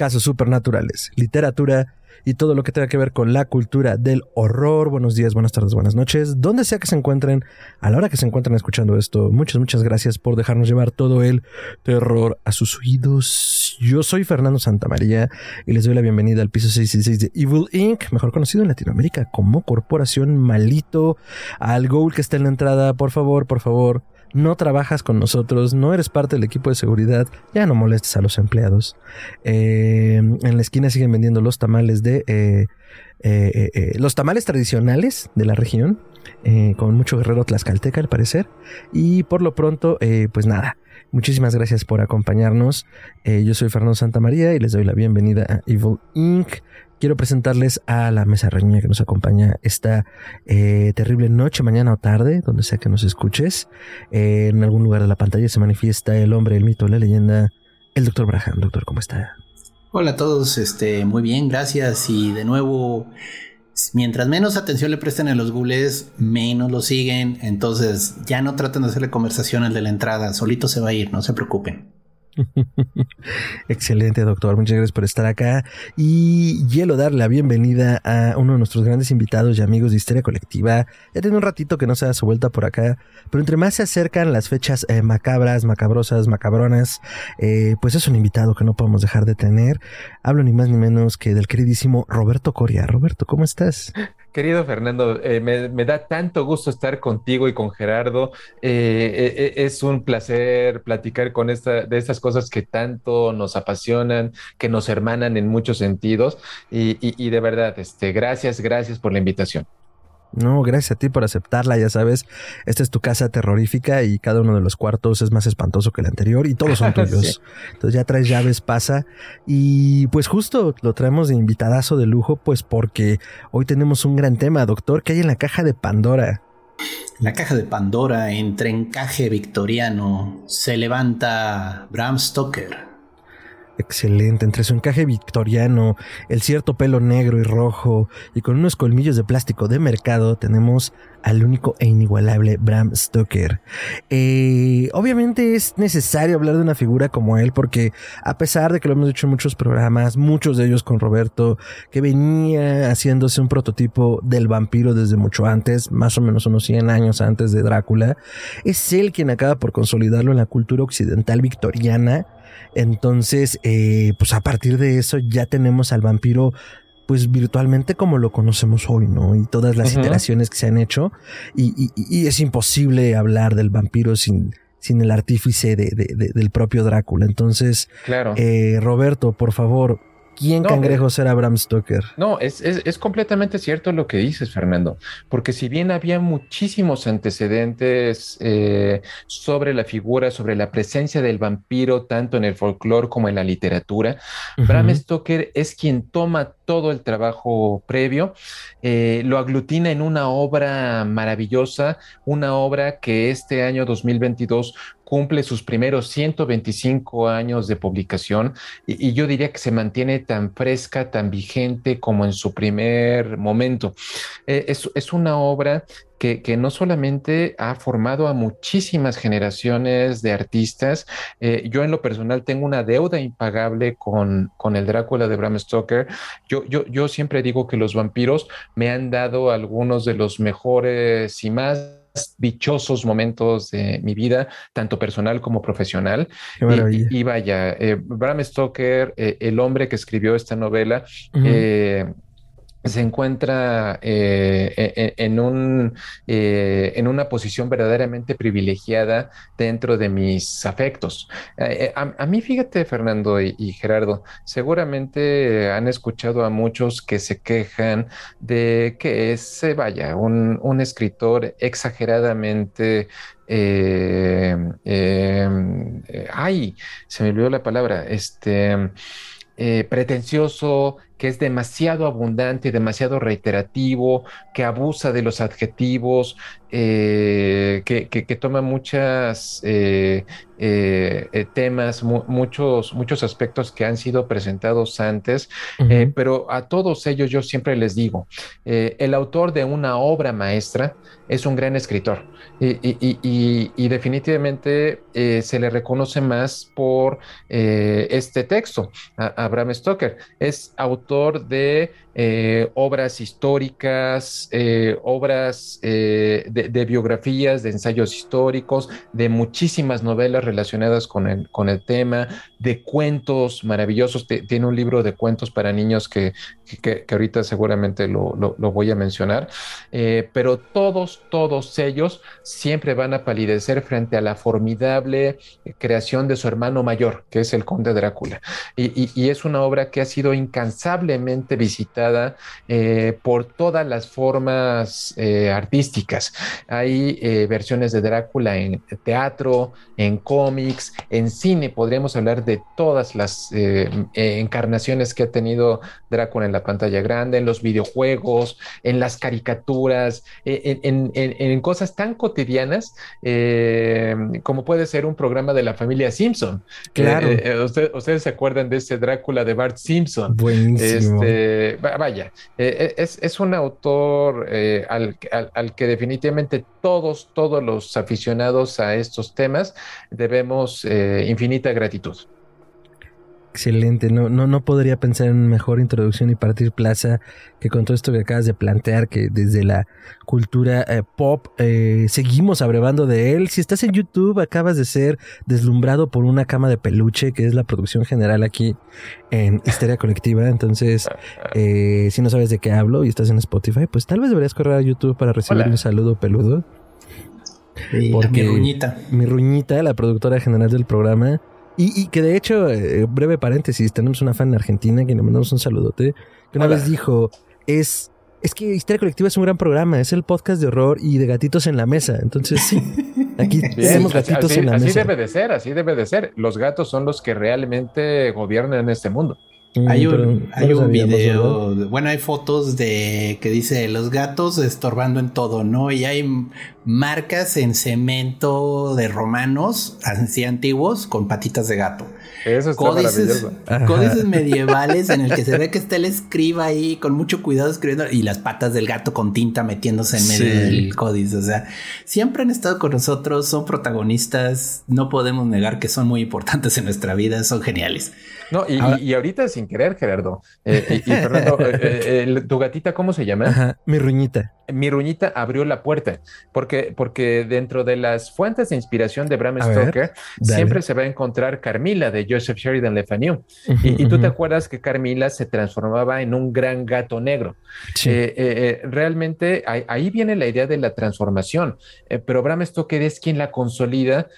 casos supernaturales, literatura y todo lo que tenga que ver con la cultura del horror. Buenos días, buenas tardes, buenas noches. Donde sea que se encuentren, a la hora que se encuentren escuchando esto, muchas, muchas gracias por dejarnos llevar todo el terror a sus oídos. Yo soy Fernando Santamaría y les doy la bienvenida al piso 66 de Evil Inc., mejor conocido en Latinoamérica como Corporación Malito. Al Goal que está en la entrada, por favor, por favor no trabajas con nosotros, no eres parte del equipo de seguridad, ya no molestes a los empleados. Eh, en la esquina siguen vendiendo los tamales de... Eh, eh, los tamales tradicionales de la región, con mucho guerrero tlaxcalteca al parecer. Y por lo pronto, pues nada, muchísimas gracias por acompañarnos. yo soy Fernando Santamaría y les doy la bienvenida a Evil Inc quiero presentarles a la mesa reñida que nos acompaña esta eh, terrible noche, mañana o tarde, donde sea que nos escuches. Eh, en algún lugar de la pantalla se manifiesta el hombre, el mito, la leyenda, el doctor Braham. Doctor, ¿cómo está? Hola a todos, este, muy bien, gracias. Y de nuevo, mientras menos atención le presten a los gules, menos lo siguen. Entonces ya no traten de hacerle conversación al de la entrada, solito se va a ir, no se preocupen. Excelente, doctor. Muchas gracias por estar acá. Y quiero darle la bienvenida a uno de nuestros grandes invitados y amigos de Historia Colectiva. Ya tiene un ratito que no se da su vuelta por acá, pero entre más se acercan las fechas eh, macabras, macabrosas, macabronas, eh, pues es un invitado que no podemos dejar de tener. Hablo ni más ni menos que del queridísimo Roberto Coria. Roberto, ¿cómo estás? Querido Fernando, eh, me, da tanto gusto estar contigo y con Gerardo. Eh, eh, es un placer platicar con esta, de estas cosas que tanto nos apasionan, que nos hermanan en muchos sentidos. Y, y de verdad, este, gracias, gracias por la invitación. No, gracias a ti por aceptarla, ya sabes, esta es tu casa terrorífica y cada uno de los cuartos es más espantoso que el anterior y todos son tuyos. Entonces ya traes llaves, pasa. Y pues justo lo traemos de invitadazo de lujo, pues porque hoy tenemos un gran tema, doctor, que hay en la caja de Pandora. La caja de Pandora, entre encaje victoriano, se levanta Bram Stoker Excelente, entre su encaje victoriano, el cierto pelo negro y rojo y con unos colmillos de plástico de mercado tenemos al único e inigualable Bram Stoker. Eh, obviamente es necesario hablar de una figura como él porque a pesar de que lo hemos dicho en muchos programas, muchos de ellos con Roberto, que venía haciéndose un prototipo del vampiro desde mucho antes, más o menos unos 100 años antes de Drácula, es él quien acaba por consolidarlo en la cultura occidental victoriana entonces, eh, pues a partir de eso ya tenemos al vampiro pues virtualmente como lo conocemos hoy, ¿no? Y todas las iteraciones que se han hecho. Y, es imposible hablar del vampiro sin, sin el artífice de, del propio Drácula. Entonces, claro. Eh, Roberto, por favor, ¿Quién cangrejo será Bram Stoker? No, es, es, completamente cierto lo que dices, Fernando, porque si bien había muchísimos antecedentes eh, sobre la figura, sobre la presencia del vampiro, tanto en el folclore como en la literatura, Bram Stoker es quien toma todo el trabajo previo, eh, lo aglutina en una obra maravillosa, una obra que este año 2022 cumple sus primeros 125 años de publicación y, yo diría que se mantiene tan fresca, tan vigente como en su primer momento. Eh, es, una obra que, no solamente ha formado a muchísimas generaciones de artistas, eh, yo en lo personal tengo una deuda impagable con, con el Drácula de Bram Stoker. Yo, yo, yo siempre digo que los vampiros me han dado algunos de los mejores y más dichosos momentos de mi vida, tanto personal como profesional. Y, vaya, eh, Bram Stoker, eh, el hombre que escribió esta novela, se encuentra eh, e, e, en, un, eh, en una posición verdaderamente privilegiada dentro de mis afectos. Eh, a, mí, fíjate, Fernando y, Gerardo, seguramente han escuchado a muchos que se quejan de que es, vaya, un, un escritor exageradamente ay, se me olvidó la palabra, este pretencioso, que es demasiado abundante, demasiado reiterativo, que abusa de los adjetivos, eh, que, toma muchos eh, temas, muchos, muchos aspectos que han sido presentados antes, pero a todos ellos yo siempre les digo, el autor de una obra maestra es un gran escritor y, definitivamente se le reconoce más por este texto, Abraham Stoker. Es autor de eh, obras históricas, eh, obras eh, de, biografías, de ensayos históricos, de muchísimas novelas relacionadas con el, con el tema, de cuentos maravillosos. tiene un libro de cuentos para niños que, que, ahorita seguramente lo, lo, voy a mencionar, pero todos, todos ellos siempre van a palidecer frente a la formidable creación de su hermano mayor, que es el conde Drácula. Y, y es una obra que ha sido incansablemente visitada eh, por todas las formas eh, artísticas. Hay eh, versiones de Drácula en teatro, en cómics, en cine. Podríamos hablar de todas las encarnaciones que ha tenido Drácula en la pantalla grande, en los videojuegos, en las caricaturas, en, cosas tan cotidianas como puede ser un programa de la familia Simpson. Claro. ustedes se acuerdan de ese Drácula de Bart Simpson. Buenísimo. Este, vaya, eh, eh, es, un autor eh, al, que definitivamente todos, todos los aficionados a estos temas debemos infinita gratitud. Excelente, no, no, no podría pensar en mejor introducción y partir plaza que con todo esto que acabas de plantear, que desde la cultura eh, pop eh, seguimos abrevando de él. Si estás en YouTube, acabas de ser deslumbrado por una cama de peluche, que es la producción general aquí en Histeria Colectiva. Entonces, eh, si no sabes de qué hablo y estás en Spotify, pues tal vez deberías correr a YouTube para recibir un saludo peludo. Porque mi ruñita. Mi ruñita, la productora general del programa y, que de hecho, eh, breve paréntesis, tenemos una fan en Argentina que le mandamos un saludote, que una vez dijo, es, es que Historia Colectiva es un gran programa, es el podcast de horror y de gatitos en la mesa. Entonces, sí, aquí tenemos gatitos en la mesa. Así debe de ser, así debe de ser. Los gatos son los que realmente gobiernan este mundo. Mm, hay un, hay un video, bueno, hay fotos de que dice los gatos estorbando en todo, ¿no? Y hay marcas en cemento de romanos, así antiguos, con patitas de gato. Eso está códices, códices medievales en el que se ve que está el escriba ahí con mucho cuidado escribiendo y las patas del gato con tinta metiéndose en medio del códice. O sea, siempre han estado con nosotros, son protagonistas, no podemos negar que son muy importantes en nuestra vida, son geniales. No, y, ahorita sin querer, Gerardo. Eh, y, Fernando, eh, eh, ¿tu gatita cómo se llama? mi ruñita. Mi ruñita abrió la puerta, porque, porque dentro de las fuentes de inspiración de Bram Stoker, siempre se va a encontrar Carmila de Joseph Sheridan Le Fanu. y, tú te acuerdas que Carmila se transformaba en un gran gato negro. realmente ahí, viene la idea de la transformación, pero Bram Stoker es quien la consolida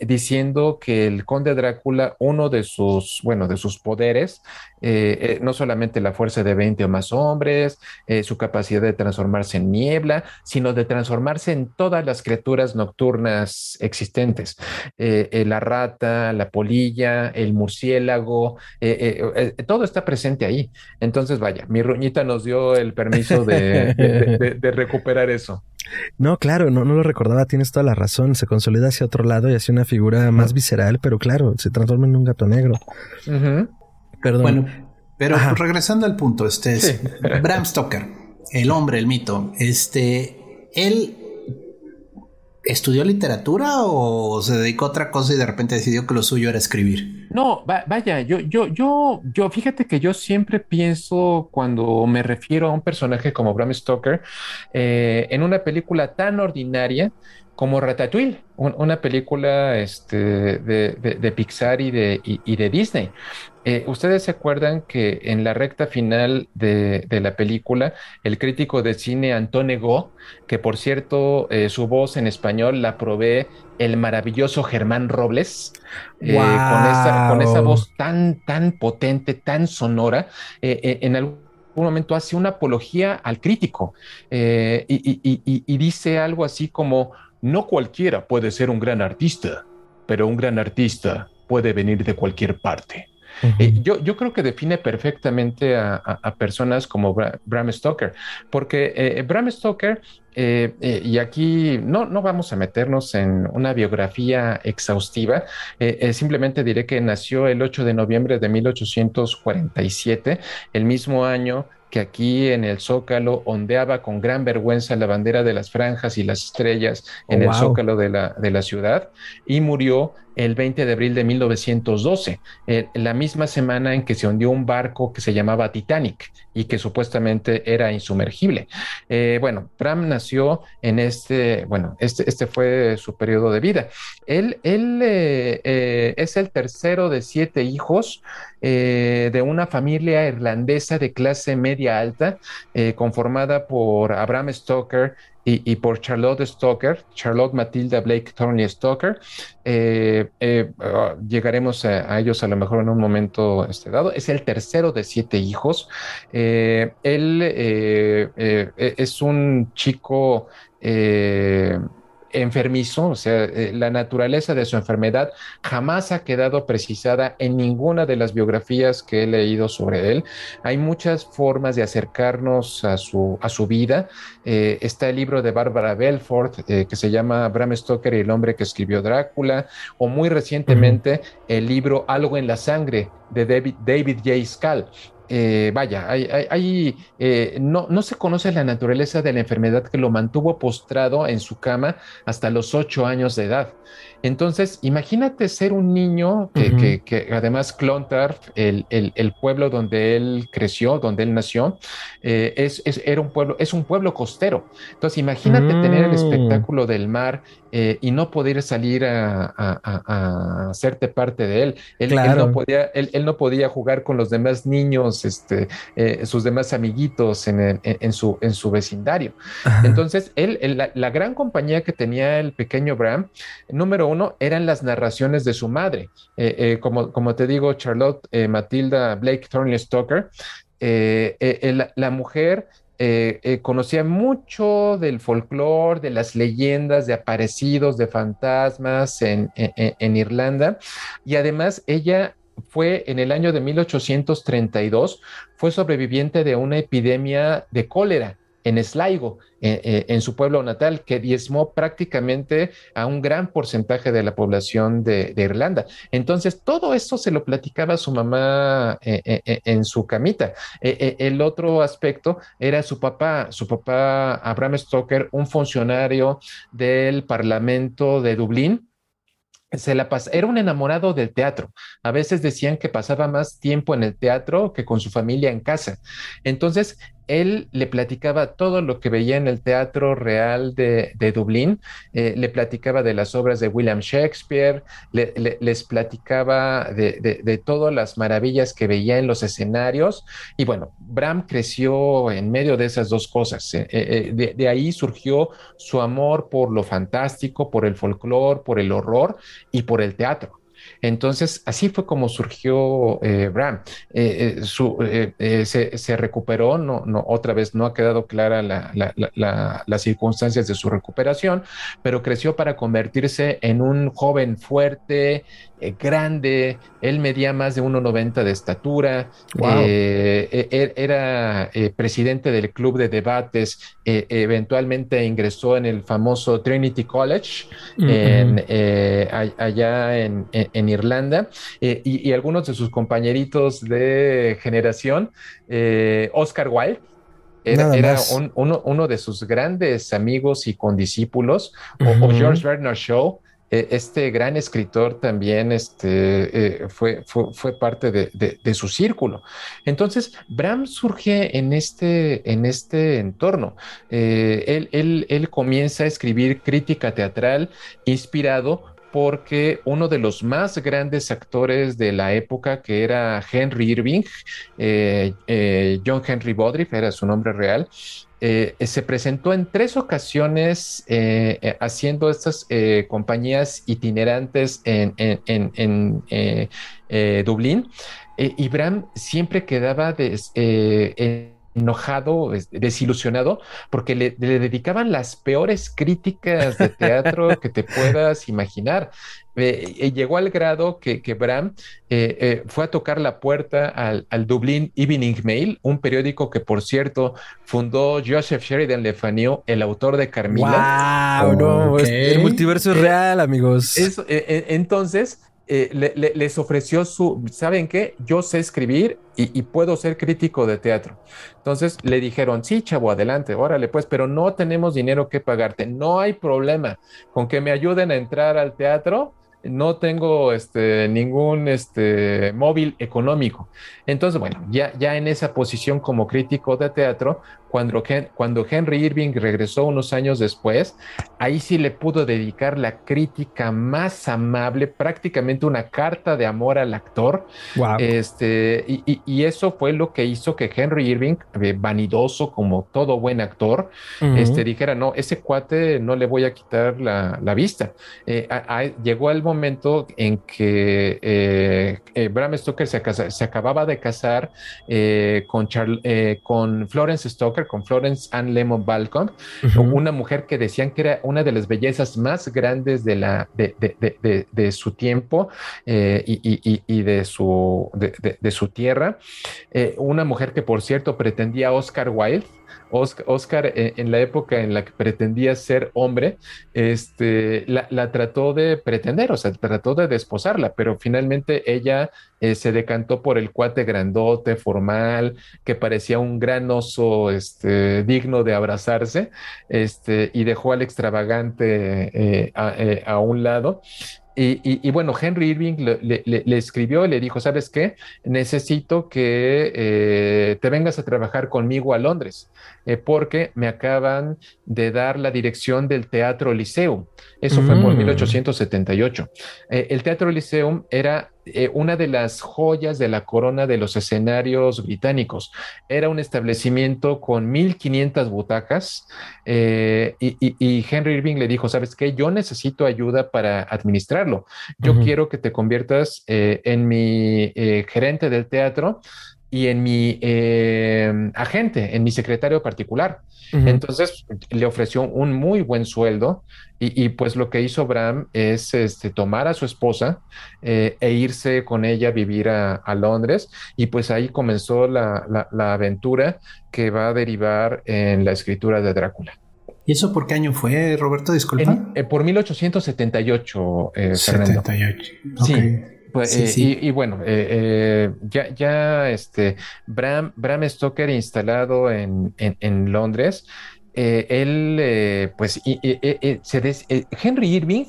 diciendo que el conde Drácula, uno de sus, bueno, de sus poderes, eh, eh, no solamente la fuerza de 20 o más hombres, eh, su capacidad de transformarse en niebla, sino de transformarse en todas las criaturas nocturnas existentes. la rata, la polilla, el murciélago, todo está presente ahí. Entonces, vaya, mi ruñita nos dio el permiso de, recuperar eso. No, claro, no, no lo recordaba, tienes toda la razón. Se consolida hacia otro lado y hace una figura más visceral, pero claro, se transforma en un gato negro. Perdón. Bueno, pero regresando al punto, este es Bram Stoker, el hombre, el mito. Este, él estudió literatura o se dedicó a otra cosa y de repente decidió que lo suyo era escribir. No, vaya, yo, yo, yo, yo, fíjate que yo siempre pienso cuando me refiero a un personaje como Bram Stoker eh, en una película tan ordinaria como Ratatouille, una película este, de, Pixar y de, y, de Disney. Eh, Ustedes se acuerdan que en la recta final de, la película, el crítico de cine Antone Go, que por cierto eh, su voz en español la provee el maravilloso Germán Robles, eh, con, esa, con, esa, voz tan, tan potente, tan sonora, en algún momento hace una apología al crítico y dice algo así como no cualquiera puede ser un gran artista, pero un gran artista puede venir de cualquier parte. yo, yo creo que define perfectamente a, personas como Bram Stoker, porque Bram Stoker y aquí no, no vamos a meternos en una biografía exhaustiva, simplemente diré que nació el 8 de noviembre de 1847, el mismo año que aquí en el Zócalo ondeaba con gran vergüenza la bandera de las franjas y las estrellas en oh, el Zócalo de la, de la ciudad y murió el 20 de abril de 1912, eh, la misma semana en que se hundió un barco que se llamaba Titanic y que supuestamente era insumergible. Eh, bueno, Bram nació en este, bueno, este, este fue su periodo de vida. Él, eh, es el tercero de siete hijos de una familia irlandesa de clase media alta, conformada por Abraham Stoker, y, por Charlotte Stoker, Charlotte Matilda Blake Thornley Stoker. Eh, eh, ah, llegaremos a, ellos a lo mejor en un momento este, dado. Es el tercero de siete hijos. Eh, él es un chico enfermizo, o sea, eh, la naturaleza de su enfermedad jamás ha quedado precisada en ninguna de las biografías que he leído sobre él. Hay muchas formas de acercarnos a su, a su vida. Eh, está el libro de Barbara Belfort eh, que se llama Bram Stoker y el hombre que escribió Drácula, o muy recientemente el libro Algo en la sangre de David, David J. Scal, eh, vaya, hay, eh, no, no, se conoce la naturaleza de la enfermedad que lo mantuvo postrado en su cama hasta los ocho años de edad. Entonces, imagínate ser un niño que, además Clontarf, el, el, pueblo donde él creció, donde él nació, eh, es, era un pueblo, es un pueblo costero. Entonces, imagínate tener el mm. espectáculo del mar eh, y no poder salir a, hacerte parte de él. Él, no podía, él, no podía jugar con los demás niños, este, eh, sus demás amiguitos en, en, su, en su vecindario. Entonces, él, la, la gran compañía que tenía el pequeño Bram, número uno eran las narraciones de su madre. Eh, eh, como, como te digo, Charlotte eh, Matilda Blake Thornley Stoker, la, mujer conocía mucho del folclore, de las leyendas, de aparecidos, de fantasmas en, en, Irlanda. Y además ella fue en el año de 1832, fue sobreviviente de una epidemia de cólera en Sligo, eh, eh, en, su pueblo natal, que diezmó prácticamente a un gran porcentaje de la población de, Irlanda. Entonces, todo eso se lo platicaba su mamá eh, en su camita. el otro aspecto era su papá, su papá Abraham Stoker, un funcionario del Parlamento de Dublín, se la era un enamorado del teatro. A veces decían que pasaba más tiempo en el teatro que con su familia en casa. Entonces, él le platicaba todo lo que veía en el Teatro Real de, Dublín, eh, le platicaba de las obras de William Shakespeare, les platicaba de, todas las maravillas que veía en los escenarios. Y bueno, Bram creció en medio de esas dos cosas. Eh, eh, de, ahí surgió su amor por lo fantástico, por el folclore, por el horror y por el teatro. Entonces, así fue como surgió eh, Bram. Eh, eh, se, recuperó, no, no, otra vez no ha quedado clara las circunstancias de su recuperación, pero creció para convertirse en un joven fuerte, grande, él medía más de 1,90 de estatura, e, e, era presidente del club de debates, eventualmente ingresó en el famoso Trinity College, allá en, en Irlanda eh, y, algunos de sus compañeritos de generación, eh, Oscar Wilde. Era, uno, de sus grandes amigos y condiscípulos, o, George Bernard Shaw, eh, este gran escritor también este, fue, fue, parte de, su círculo. Entonces, Bram surge en este, este entorno. él, él, comienza a escribir crítica teatral inspirado porque uno de los más grandes actores de la época, que era Henry Irving, eh, eh, John Henry Bodriff era su nombre real, eh, se presentó en tres ocasiones haciendo estas compañías itinerantes en, en Dublín. y Bram siempre quedaba en enojado, desilusionado, porque le, dedicaban las peores críticas de teatro que te puedas imaginar. Eh, eh, llegó al grado que, que Bram eh, fue a tocar la puerta al, Dublín Evening Mail, un periódico que, por cierto, fundó Joseph Sheridan Le Fanu, el autor de Carmilla. ¡Wow! No, el multiverso es real, amigos. entonces, les ofreció su, ¿saben qué? Yo sé escribir y, puedo ser crítico de teatro. Entonces le dijeron, sí, chavo, adelante, órale, pues, pero no tenemos dinero que pagarte. No hay problema con que me ayuden a entrar al teatro no tengo este, ningún este, móvil económico. Entonces, bueno, ya, ya en esa posición como crítico de teatro, cuando, cuando Henry Irving regresó unos años después, ahí sí le pudo dedicar la crítica más amable, prácticamente una carta de amor al actor. Este, y, eso fue lo que hizo que Henry Irving, eh, vanidoso como todo buen actor, este, dijera, no, ese cuate no le voy a quitar la, vista. Eh, llegó el momento en que eh, Bram Stoker se, se, acababa de casar con, con Florence Stoker, con Florence Ann Lemon Balcom, una mujer que decían que era una de las bellezas más grandes de, la, de, su tiempo eh, y, de, su, de, su tierra. Eh, una mujer que, por cierto, pretendía Oscar Wilde Oscar, eh, en la época en la que pretendía ser hombre, este, la, trató de pretender, o sea, trató de desposarla, pero finalmente ella eh, se decantó por el cuate grandote, formal, que parecía un gran oso este, digno de abrazarse, este, y dejó al extravagante eh, a, un lado. Y, bueno, Henry Irving le, escribió y le dijo, ¿sabes qué? Necesito que te vengas a trabajar conmigo a Londres. Eh, porque me acaban de dar la dirección del Teatro Liceum. Eso fue por 1878. Mm. Eh, el Teatro Liceum era eh, una de las joyas de la corona de los escenarios británicos. Era un establecimiento con 1500 butacas y, Henry Irving le dijo, ¿sabes qué? Yo necesito ayuda para administrarlo. Yo quiero que te conviertas en mi gerente del teatro y en mi eh, agente, en mi secretario particular. Entonces le ofreció un muy buen sueldo y, pues lo que hizo Bram es este, tomar a su esposa eh, e irse con ella a vivir a, Londres y pues ahí comenzó la, aventura que va a derivar en la escritura de Drácula. ¿Y eso por qué año fue, Roberto? Disculpa. Eh, por 1878, eh, 78. Sí. Pues, eh, y, bueno, eh, eh, ya, ya este, Bram, Bram Stoker instalado en, en, Londres, él, pues, Henry Irving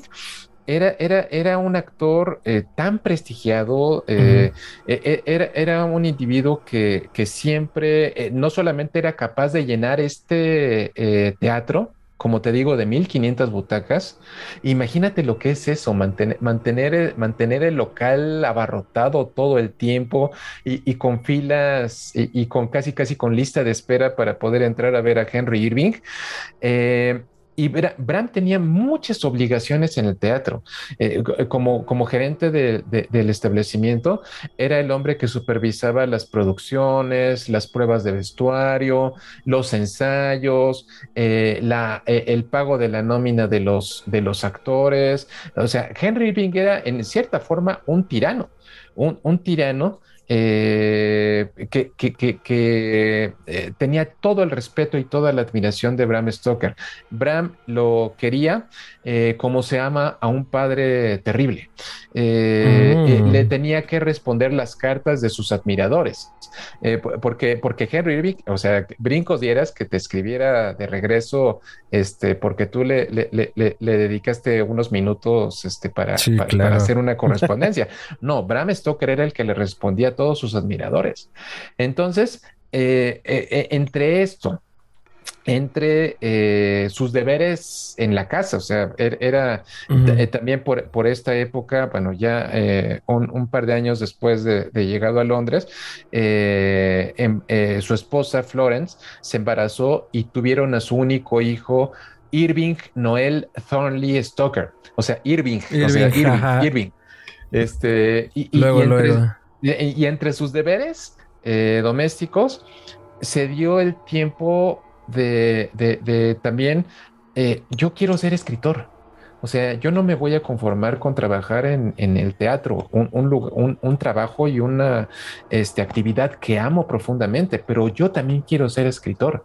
era, era, era un actor tan prestigiado, e, e, era, era, un individuo que, que siempre no solamente era capaz de llenar este teatro, como te digo, de 1500 butacas. Imagínate lo que es eso, mantener, mantener, mantener el local abarrotado todo el tiempo y, con filas y, con casi, casi con lista de espera para poder entrar a ver a Henry Irving. Eh, y Bram tenía muchas obligaciones en el teatro. Eh, como, como gerente del establecimiento, era el hombre que supervisaba las producciones, las pruebas de vestuario, los ensayos, eh, eh, el pago de la nómina de los, de los actores. O sea, Henry Irving era en cierta forma un tirano, un, un tirano eh, que, eh, tenía todo el respeto y toda la admiración de Bram Stoker. Bram lo quería eh, como se ama a un padre terrible. Mm. le tenía que responder las cartas de sus admiradores. porque, porque Henry Irving, o sea, brincos dieras que te escribiera de regreso, este, porque tú le, le, dedicaste unos minutos este, para, para, hacer una correspondencia. no, Bram Stoker era el que le respondía todos sus admiradores. Entonces, eh, eh, eh, entre esto, entre sus deberes en la casa, o sea, er, era también por, esta época, bueno, ya un, par de años después de, llegado a Londres, em, su esposa Florence se embarazó y tuvieron a su único hijo, Irving Noel Thornley Stoker, o sea, Irving, o sea, Irving, Este, y, luego, y entre sus deberes eh, domésticos, se dio el tiempo de, también, eh, yo quiero ser escritor. O sea, yo no me voy a conformar con trabajar en, el teatro, un, trabajo y una este, actividad que amo profundamente, pero yo también quiero ser escritor.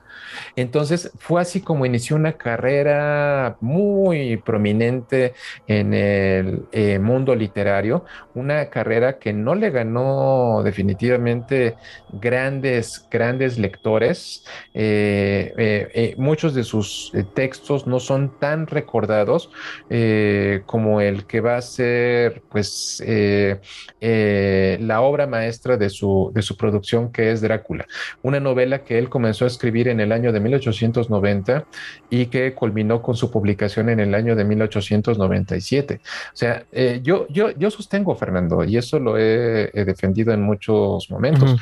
Entonces fue así como inició una carrera muy prominente en el eh, mundo literario, una carrera que no le ganó definitivamente grandes, grandes lectores. Eh, eh, muchos de sus textos no son tan recordados eh, como el que va a ser pues eh, eh, la obra maestra de su, de su producción que es Drácula, una novela que él comenzó a escribir en el año de 1890 y que culminó con su publicación en el año de 1897. O sea, yo, yo, yo sostengo, Fernando, y eso lo he, defendido en muchos momentos,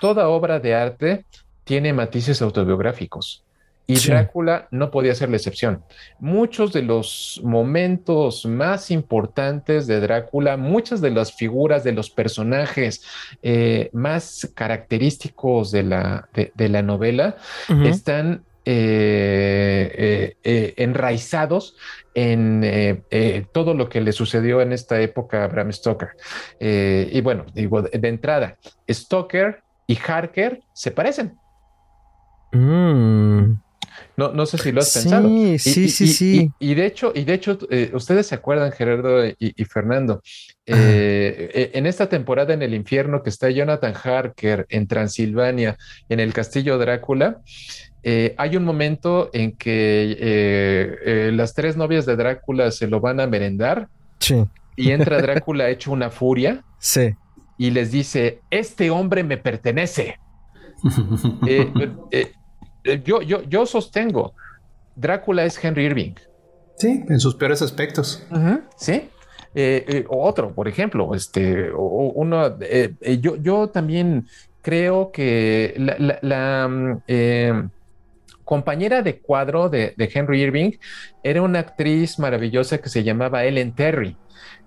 toda obra de arte tiene matices autobiográficos. Y Drácula no podía ser la excepción. Muchos de los momentos más importantes de Drácula, muchas de las figuras de los personajes eh, más característicos de la, de, la novela están eh, eh, enraizados en todo lo que le sucedió en esta época a Bram Stoker. y bueno, digo, de entrada, Stoker y Harker se parecen. Mm. No, no sé si lo has pensado. Sí, sí, sí, sí. Y, de hecho, y de hecho, eh, ustedes se acuerdan, Gerardo y, Fernando, eh, eh, en esta temporada en el infierno que está Jonathan Harker en Transilvania, en el castillo Drácula, hay un momento en que las tres novias de Drácula se lo van a merendar. Sí. Y entra Drácula hecho una furia. Sí. Y les dice, este hombre me pertenece. eh, eh, yo, yo, yo sostengo, Drácula es Henry Irving. Sí, en sus peores aspectos. sí. Eh, eh, otro, por ejemplo, este, uno, yo, yo también creo que la, mm, compañera de cuadro de, Henry Irving era una actriz maravillosa que se llamaba Ellen Terry.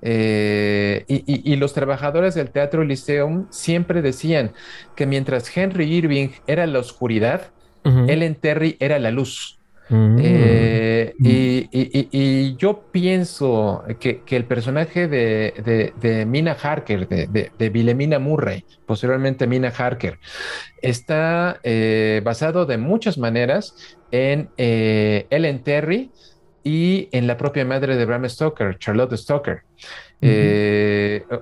y, los trabajadores del Teatro Lyceum siempre decían que mientras Henry Irving era la oscuridad, Ellen Terry era la luz. Mm. Eh, y, yo pienso que, el personaje de, Mina Harker, de, de, Wilhelmina Murray, posteriormente Mina Harker, está eh, basado de muchas maneras en eh, Ellen Terry y en la propia madre de Bram Stoker, Charlotte Stoker.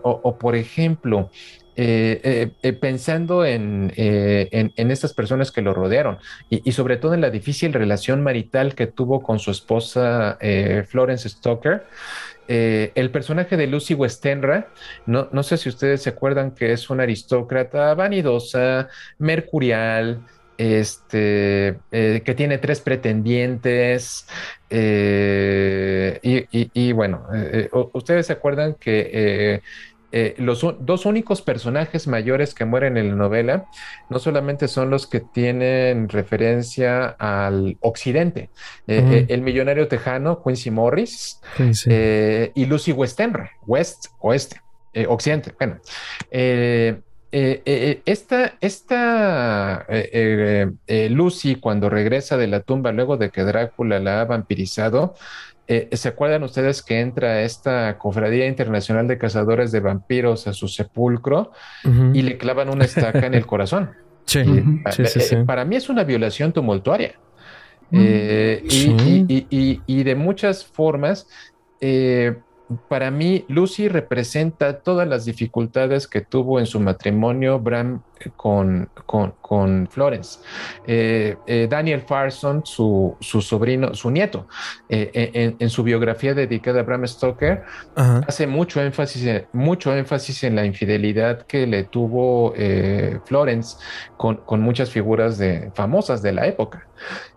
o, por ejemplo, eh, eh, eh, pensando en, en, estas personas que lo rodearon y, sobre todo en la difícil relación marital que tuvo con su esposa Florence Stoker. el personaje de Lucy Westenra, no, no, sé si ustedes se acuerdan que es una aristócrata vanidosa, mercurial, este, que tiene tres pretendientes. Y, bueno, ustedes se acuerdan que eh, los dos únicos personajes mayores que mueren en la novela no solamente son los que tienen referencia al occidente, eh, eh, el millonario tejano Quincy Morris y Lucy Westenra, West, oeste, occidente. Bueno, esta, esta Lucy cuando regresa de la tumba luego de que Drácula la ha vampirizado, eh, ¿Se acuerdan ustedes que entra esta Cofradía Internacional de Cazadores de Vampiros a su sepulcro y le clavan una estaca en el corazón? Sí, sí, sí, eh, Para mí es una violación tumultuaria. Eh, y, de muchas formas, para mí, Lucy representa todas las dificultades que tuvo en su matrimonio Bram con, con, Florence. Eh, eh, Daniel Farson, su, sobrino, su nieto, eh, en, su biografía dedicada a Bram Stoker, hace mucho énfasis, mucho énfasis en la infidelidad que le tuvo Florence con, con, muchas figuras de, famosas de la época.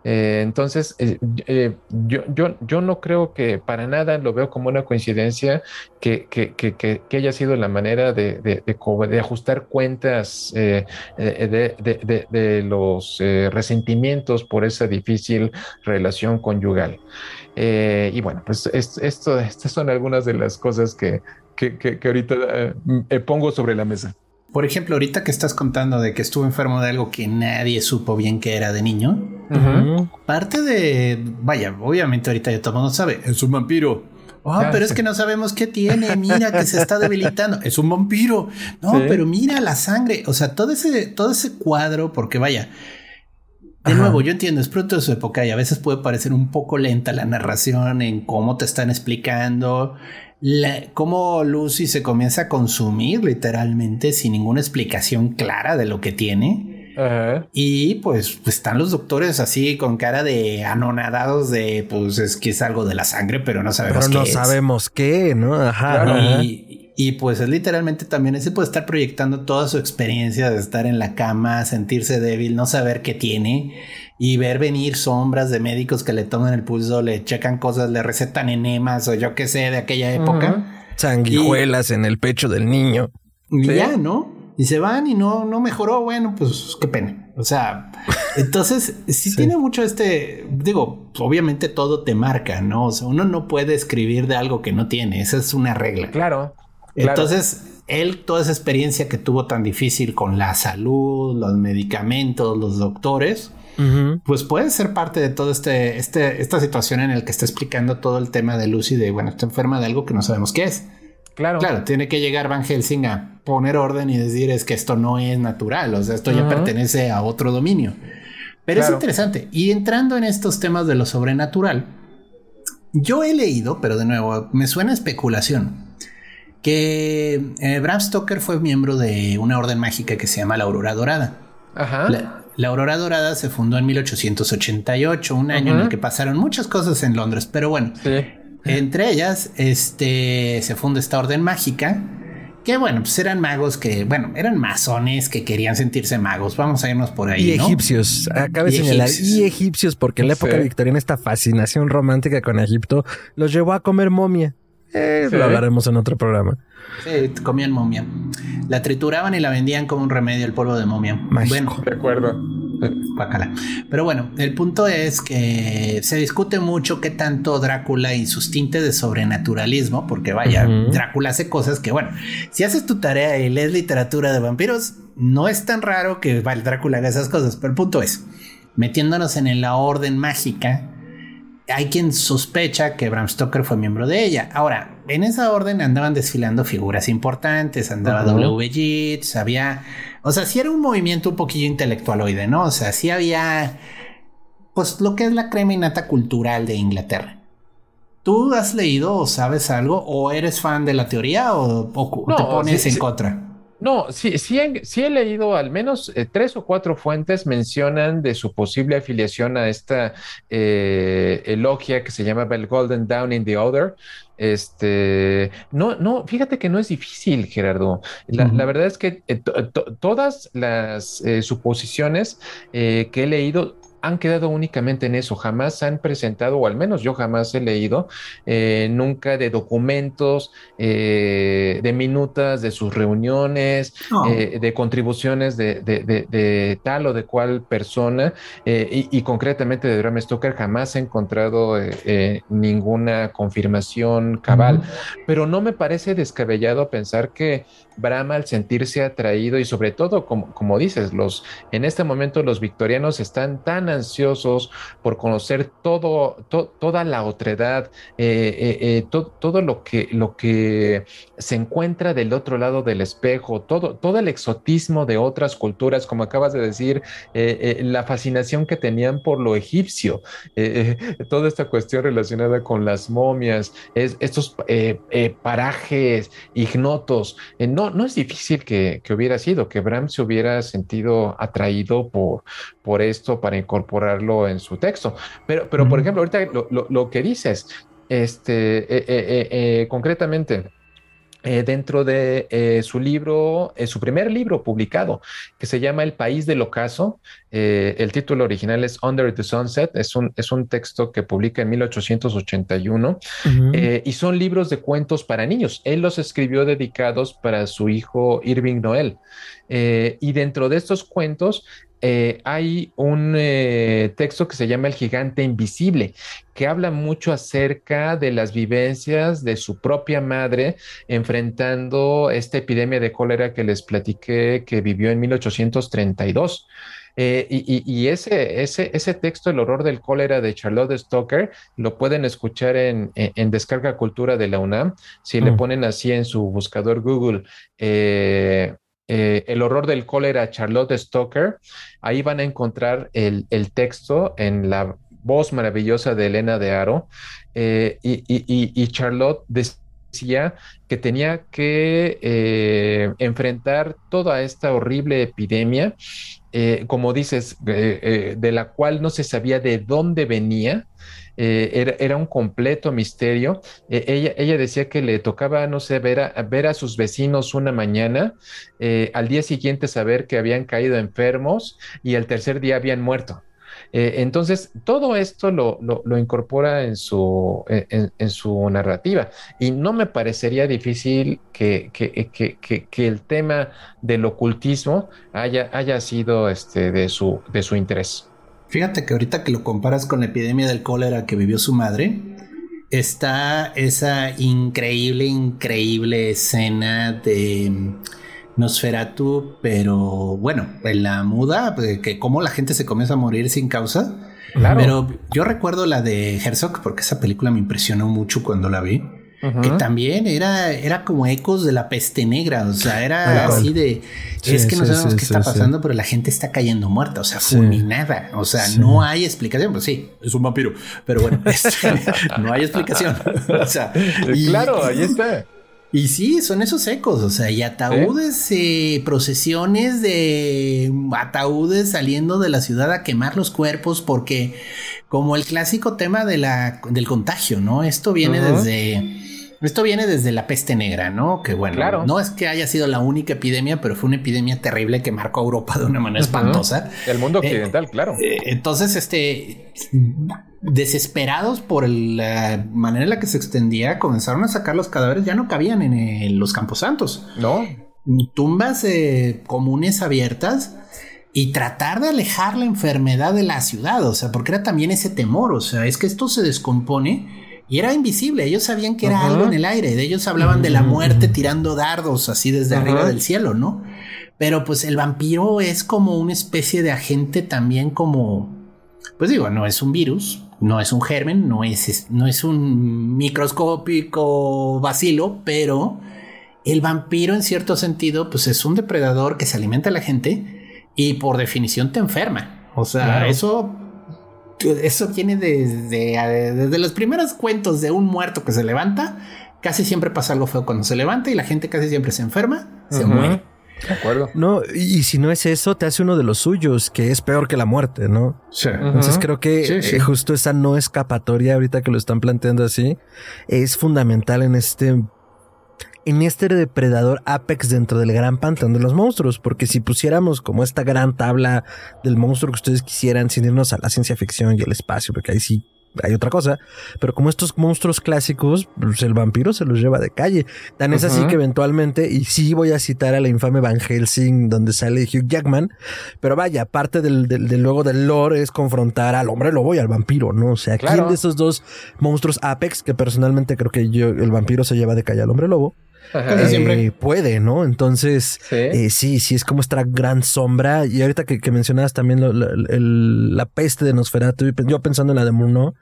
entonces, yo, yo, yo no creo que para nada lo veo como una coincidencia que, que, haya sido la manera de, de ajustar cuentas de, los eh, resentimientos por esa difícil relación conyugal. Eh, y bueno, pues esto, estas son algunas de las cosas que, que, ahorita eh, pongo sobre la mesa. por ejemplo, ahorita que estás contando de que estuvo enfermo de algo que nadie supo bien que era de niño, parte de, vaya, obviamente ahorita ya todo el mundo sabe, es un vampiro. Ah, pero es que no sabemos qué tiene. Mira que se está debilitando. Es un vampiro. No, pero mira la sangre. O sea, todo ese, todo ese cuadro, porque vaya, de nuevo, yo entiendo, es producto de su época y a veces puede parecer un poco lenta la narración en cómo te están explicando, cómo Lucy se comienza a consumir literalmente sin ninguna explicación clara de lo que tiene. Y pues, están los doctores así con cara de anonadados de pues es que es algo de la sangre, pero no sabemos pero no sabemos qué, ¿no? Ajá. Y, y, pues es literalmente también ese puede estar proyectando toda su experiencia de estar en la cama, sentirse débil, no saber qué tiene y ver venir sombras de médicos que le toman el pulso, le checan cosas, le recetan enemas o yo qué sé de aquella época. Sanguijuelas en el pecho del niño. Y ya, ¿no? Y se van y no, no mejoró, bueno, pues qué pena. O sea, entonces sí, tiene mucho este, digo, obviamente todo te marca, ¿no? O sea, uno no puede escribir de algo que no tiene, esa es una regla. Claro. Entonces, él, toda esa experiencia que tuvo tan difícil con la salud, los medicamentos, los doctores, pues puede ser parte de todo este, este, esta situación en el que está explicando todo el tema de Lucy de, bueno, está enferma de algo que no sabemos qué es. Claro. Claro, tiene que llegar Van Helsing a poner orden y decir es que esto no es natural, o sea, esto ya pertenece a otro dominio. Pero es interesante. Y entrando en estos temas de lo sobrenatural, yo he leído, pero de nuevo, me suena especulación, que eh, Bram Stoker fue miembro de una orden mágica que se llama la Aurora Dorada. Ajá. La, Aurora Dorada se fundó en 1888, un año en el que pasaron muchas cosas en Londres, pero bueno, sí. Entre ellas, este, se funda esta orden mágica, que bueno, pues eran magos que, bueno, eran masones que querían sentirse magos. Vamos a irnos por ahí. Y egipcios, cabe señalar, y egipcios, porque en la época victoriana esta fascinación romántica con Egipto los llevó a comer momia. Eh, Lo hablaremos en otro programa. Sí, comían momia. La trituraban y la vendían como un remedio el polvo de momia. Bueno, de acuerdo. Pero bueno, el punto es que se discute mucho qué tanto Drácula y sus tintes de sobrenaturalismo, porque vaya, Drácula hace cosas que, bueno, si haces tu tarea y lees literatura de vampiros, no es tan raro que vale, Drácula haga esas cosas, pero el punto es, metiéndonos en la orden mágica, hay quien sospecha que Bram Stoker fue miembro de ella. Ahora, en esa orden andaban desfilando figuras importantes, andaba W. Yeats, había o sea, sí era un movimiento un poquillo intelectualoide, ¿no? O sea, sí había, pues, lo que es la crema innata cultural de Inglaterra. ¿Tú has leído o sabes algo? ¿O eres fan de la teoría o, te pones en contra? No, sí, sí, he, leído al menos eh, tres o cuatro fuentes mencionan de su posible afiliación a esta eh, elogia que se llama el Golden Down in the Other. Este, no, no, fíjate que no es difícil, Gerardo. La, verdad es que eh, todas las suposiciones que he leído han quedado únicamente en eso, jamás han presentado, o al menos yo jamás he leído, eh, nunca de documentos, eh, de minutas de sus reuniones, eh, de contribuciones de, tal o de cual persona, y, concretamente de Bram Stoker jamás he encontrado ninguna confirmación cabal, pero no me parece descabellado pensar que Bram al sentirse atraído y sobre todo, como, como dices, los, en este momento los victorianos están tan ansiosos por conocer todo, toda la otredad, eh, eh, eh, todo lo que, lo que se encuentra del otro lado del espejo, todo, todo el exotismo de otras culturas, como acabas de decir, la fascinación que tenían por lo egipcio, toda esta cuestión relacionada con las momias, estos parajes ignotos, no no, es difícil que, hubiera sido, que Bram se hubiera sentido atraído por, por esto para incorporarlo en su texto. Pero, pero por ejemplo, ahorita lo, que dices, este, eh, eh, eh, concretamente, eh, dentro de eh, su libro, eh, su primer libro publicado, que se llama El País del Ocaso. el título original es Under the Sunset, es un, es un texto que publica en 1881 y son libros de cuentos para niños. Él los escribió dedicados para su hijo Irving Noel. y dentro de estos cuentos, eh, hay un eh, texto que se llama El gigante invisible, que habla mucho acerca de las vivencias de su propia madre enfrentando esta epidemia de cólera que les platiqué que vivió en 1832. Eh, y, ese, ese, ese, texto, El horror del cólera de Charlotte Stoker, lo pueden escuchar en, Descarga Cultura de la UNAM. Si le mm. ponen así en su buscador Google, eh, eh, El horror del cólera Charlotte Stoker, ahí van a encontrar el, texto en la voz maravillosa de Elena de Aro. y, Charlotte decía que tenía que enfrentar toda esta horrible epidemia eh, como dices, eh, eh, de la cual no se sabía de dónde venía. Era, un completo misterio. ella, ella, decía que le tocaba, no sé, ver a, ver a sus vecinos una mañana, al día siguiente saber que habían caído enfermos y al tercer día habían muerto. Eh, entonces, todo esto lo, incorpora en su, en, su narrativa y no me parecería difícil que, el tema del ocultismo haya, haya sido este, de, su, de su interés. Fíjate que ahorita que lo comparas con la epidemia del cólera que vivió su madre, está esa increíble, increíble escena de Nosferatu, pero bueno, en la muda, pues, que como la gente se comienza a morir sin causa. Claro. Pero yo recuerdo la de Herzog, porque esa película me impresionó mucho cuando la vi. Que también era, era como ecos de la peste negra. O sea, era así de es que no sabemos qué está pasando, pero la gente está cayendo muerta. O sea, fulminada. O sea, no hay explicación. Pues sí, es un vampiro. Pero bueno, este, no hay explicación. o sea, claro, ahí está. Y sí, son esos ecos, o sea, y ataúdes, eh, procesiones de ataúdes saliendo de la ciudad a quemar los cuerpos, porque como el clásico tema de la, del contagio, ¿no? Esto viene desde... Esto viene desde la peste negra, ¿no? Que bueno, no es que haya sido la única epidemia, pero fue una epidemia terrible que marcó a Europa de una manera espantosa. El mundo eh, occidental, claro. Eh, entonces, este, desesperados por la manera en la que se extendía, comenzaron a sacar los cadáveres, ya no cabían en, los camposantos. No. Tumbas eh, comunes abiertas y tratar de alejar la enfermedad de la ciudad, o sea, porque era también ese temor, o sea, es que esto se descompone y era invisible, ellos sabían que era algo en el aire, de ellos hablaban de la muerte tirando dardos así desde arriba del cielo, ¿no? Pero pues el vampiro es como una especie de agente también como, pues digo, no es un virus, no es un germen, no es, no es un microscópico vacilo, pero el vampiro en cierto sentido, pues es un depredador que se alimenta a la gente y por definición te enferma. O sea, eso, eso viene desde, desde los primeros cuentos de un muerto que se levanta. Casi siempre pasa algo feo cuando se levanta y la gente casi siempre se enferma, se muere. De acuerdo. No, y, si no es eso, te hace uno de los suyos, que es peor que la muerte, ¿no? Sí. Entonces creo que eh, justo esa no escapatoria, ahorita que lo están planteando así, es fundamental en este en este depredador apex dentro del gran panteón de los monstruos, porque si pusiéramos como esta gran tabla del monstruo que ustedes quisieran sin irnos a la ciencia ficción y el espacio, porque ahí sí hay otra cosa, pero como estos monstruos clásicos, pues el vampiro se los lleva de calle. Tan es así que eventualmente, y sí voy a citar a la infame Van Helsing donde sale Hugh Jackman, pero vaya, parte del, del, luego del lore es confrontar al hombre lobo y al vampiro, ¿no? O sea, ¿quién de esos dos monstruos Apex, que personalmente creo que yo, el vampiro se lleva de calle al hombre lobo? Eh, puede, ¿no? Entonces, eh, ¿Sí? sí, es como esta gran sombra. Y ahorita que, mencionabas también la peste de Nosferatu, yo pensando en la de Murnau,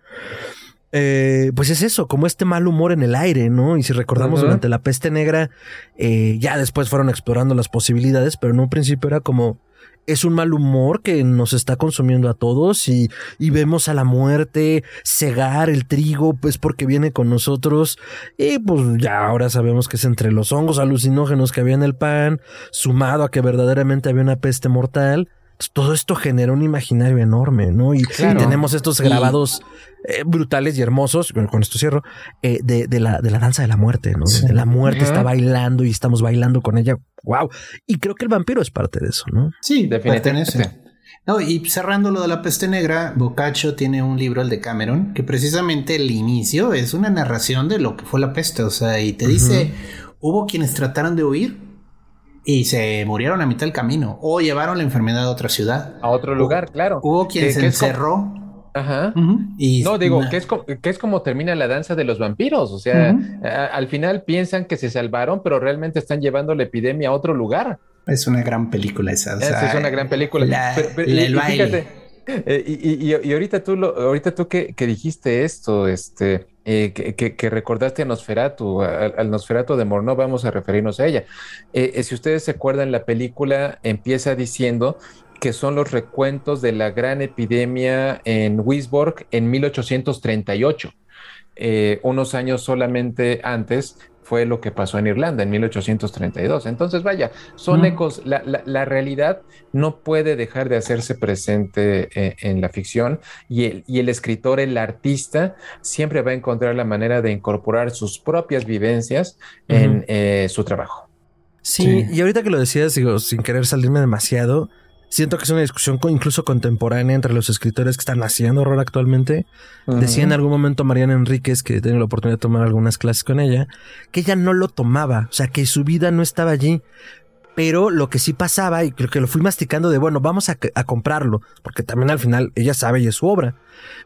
eh, pues es eso, como este mal humor en el aire, ¿no? Y si recordamos durante la peste negra, ya después fueron explorando las posibilidades, pero en un principio era como es un mal humor que nos está consumiendo a todos y, y, vemos a la muerte cegar el trigo, pues porque viene con nosotros. Y pues ya ahora sabemos que es entre los hongos alucinógenos que había en el pan, sumado a que verdaderamente había una peste mortal todo esto genera un imaginario enorme, ¿no? Y, tenemos estos grabados eh, brutales y hermosos, con esto cierro, eh, de, de, la, de la danza de la muerte, ¿no? De la muerte está bailando y estamos bailando con ella. ¡Wow! Y creo que el vampiro es parte de eso, ¿no? Sí, definitivamente. No, y cerrando lo de la peste negra, Boccaccio tiene un libro, el de Cameron, que precisamente el inicio es una narración de lo que fue la peste, o sea, y te dice, hubo quienes trataron de huir, y se murieron a mitad del camino o llevaron la enfermedad a otra ciudad. A otro lugar, claro. Hubo quien se encerró. Ajá. y no, digo, que es, que es como termina la danza de los vampiros. O sea, al final piensan que se salvaron, pero realmente están llevando la epidemia a otro lugar. Es una gran película esa. es una gran película. el baile. Eh, y, ahorita tú, lo, ahorita tú que, dijiste esto, este, eh, que, recordaste a Nosferatu, al Nosferatu de Morno, vamos a referirnos a ella. Eh, si ustedes se acuerdan, la película empieza diciendo que son los recuentos de la gran epidemia en Wisborg en 1838. Unos años solamente antes fue lo que pasó en Irlanda en 1832. Entonces, vaya, son ecos, la, realidad no puede dejar de hacerse presente eh, en la ficción y el, y el escritor, el artista, siempre va a encontrar la manera de incorporar sus propias vivencias en eh, su trabajo. Sí, y ahorita que lo decías, digo, sin querer salirme demasiado, Siento que es una discusión incluso contemporánea entre los escritores que están haciendo horror actualmente. Decía en algún momento Mariana Enríquez, que tengo la oportunidad de tomar algunas clases con ella, que ella no lo tomaba, o sea, que su vida no estaba allí. Pero lo que sí pasaba, y creo que lo fui masticando de, bueno, vamos a, comprarlo, porque también al final ella sabe y es su obra.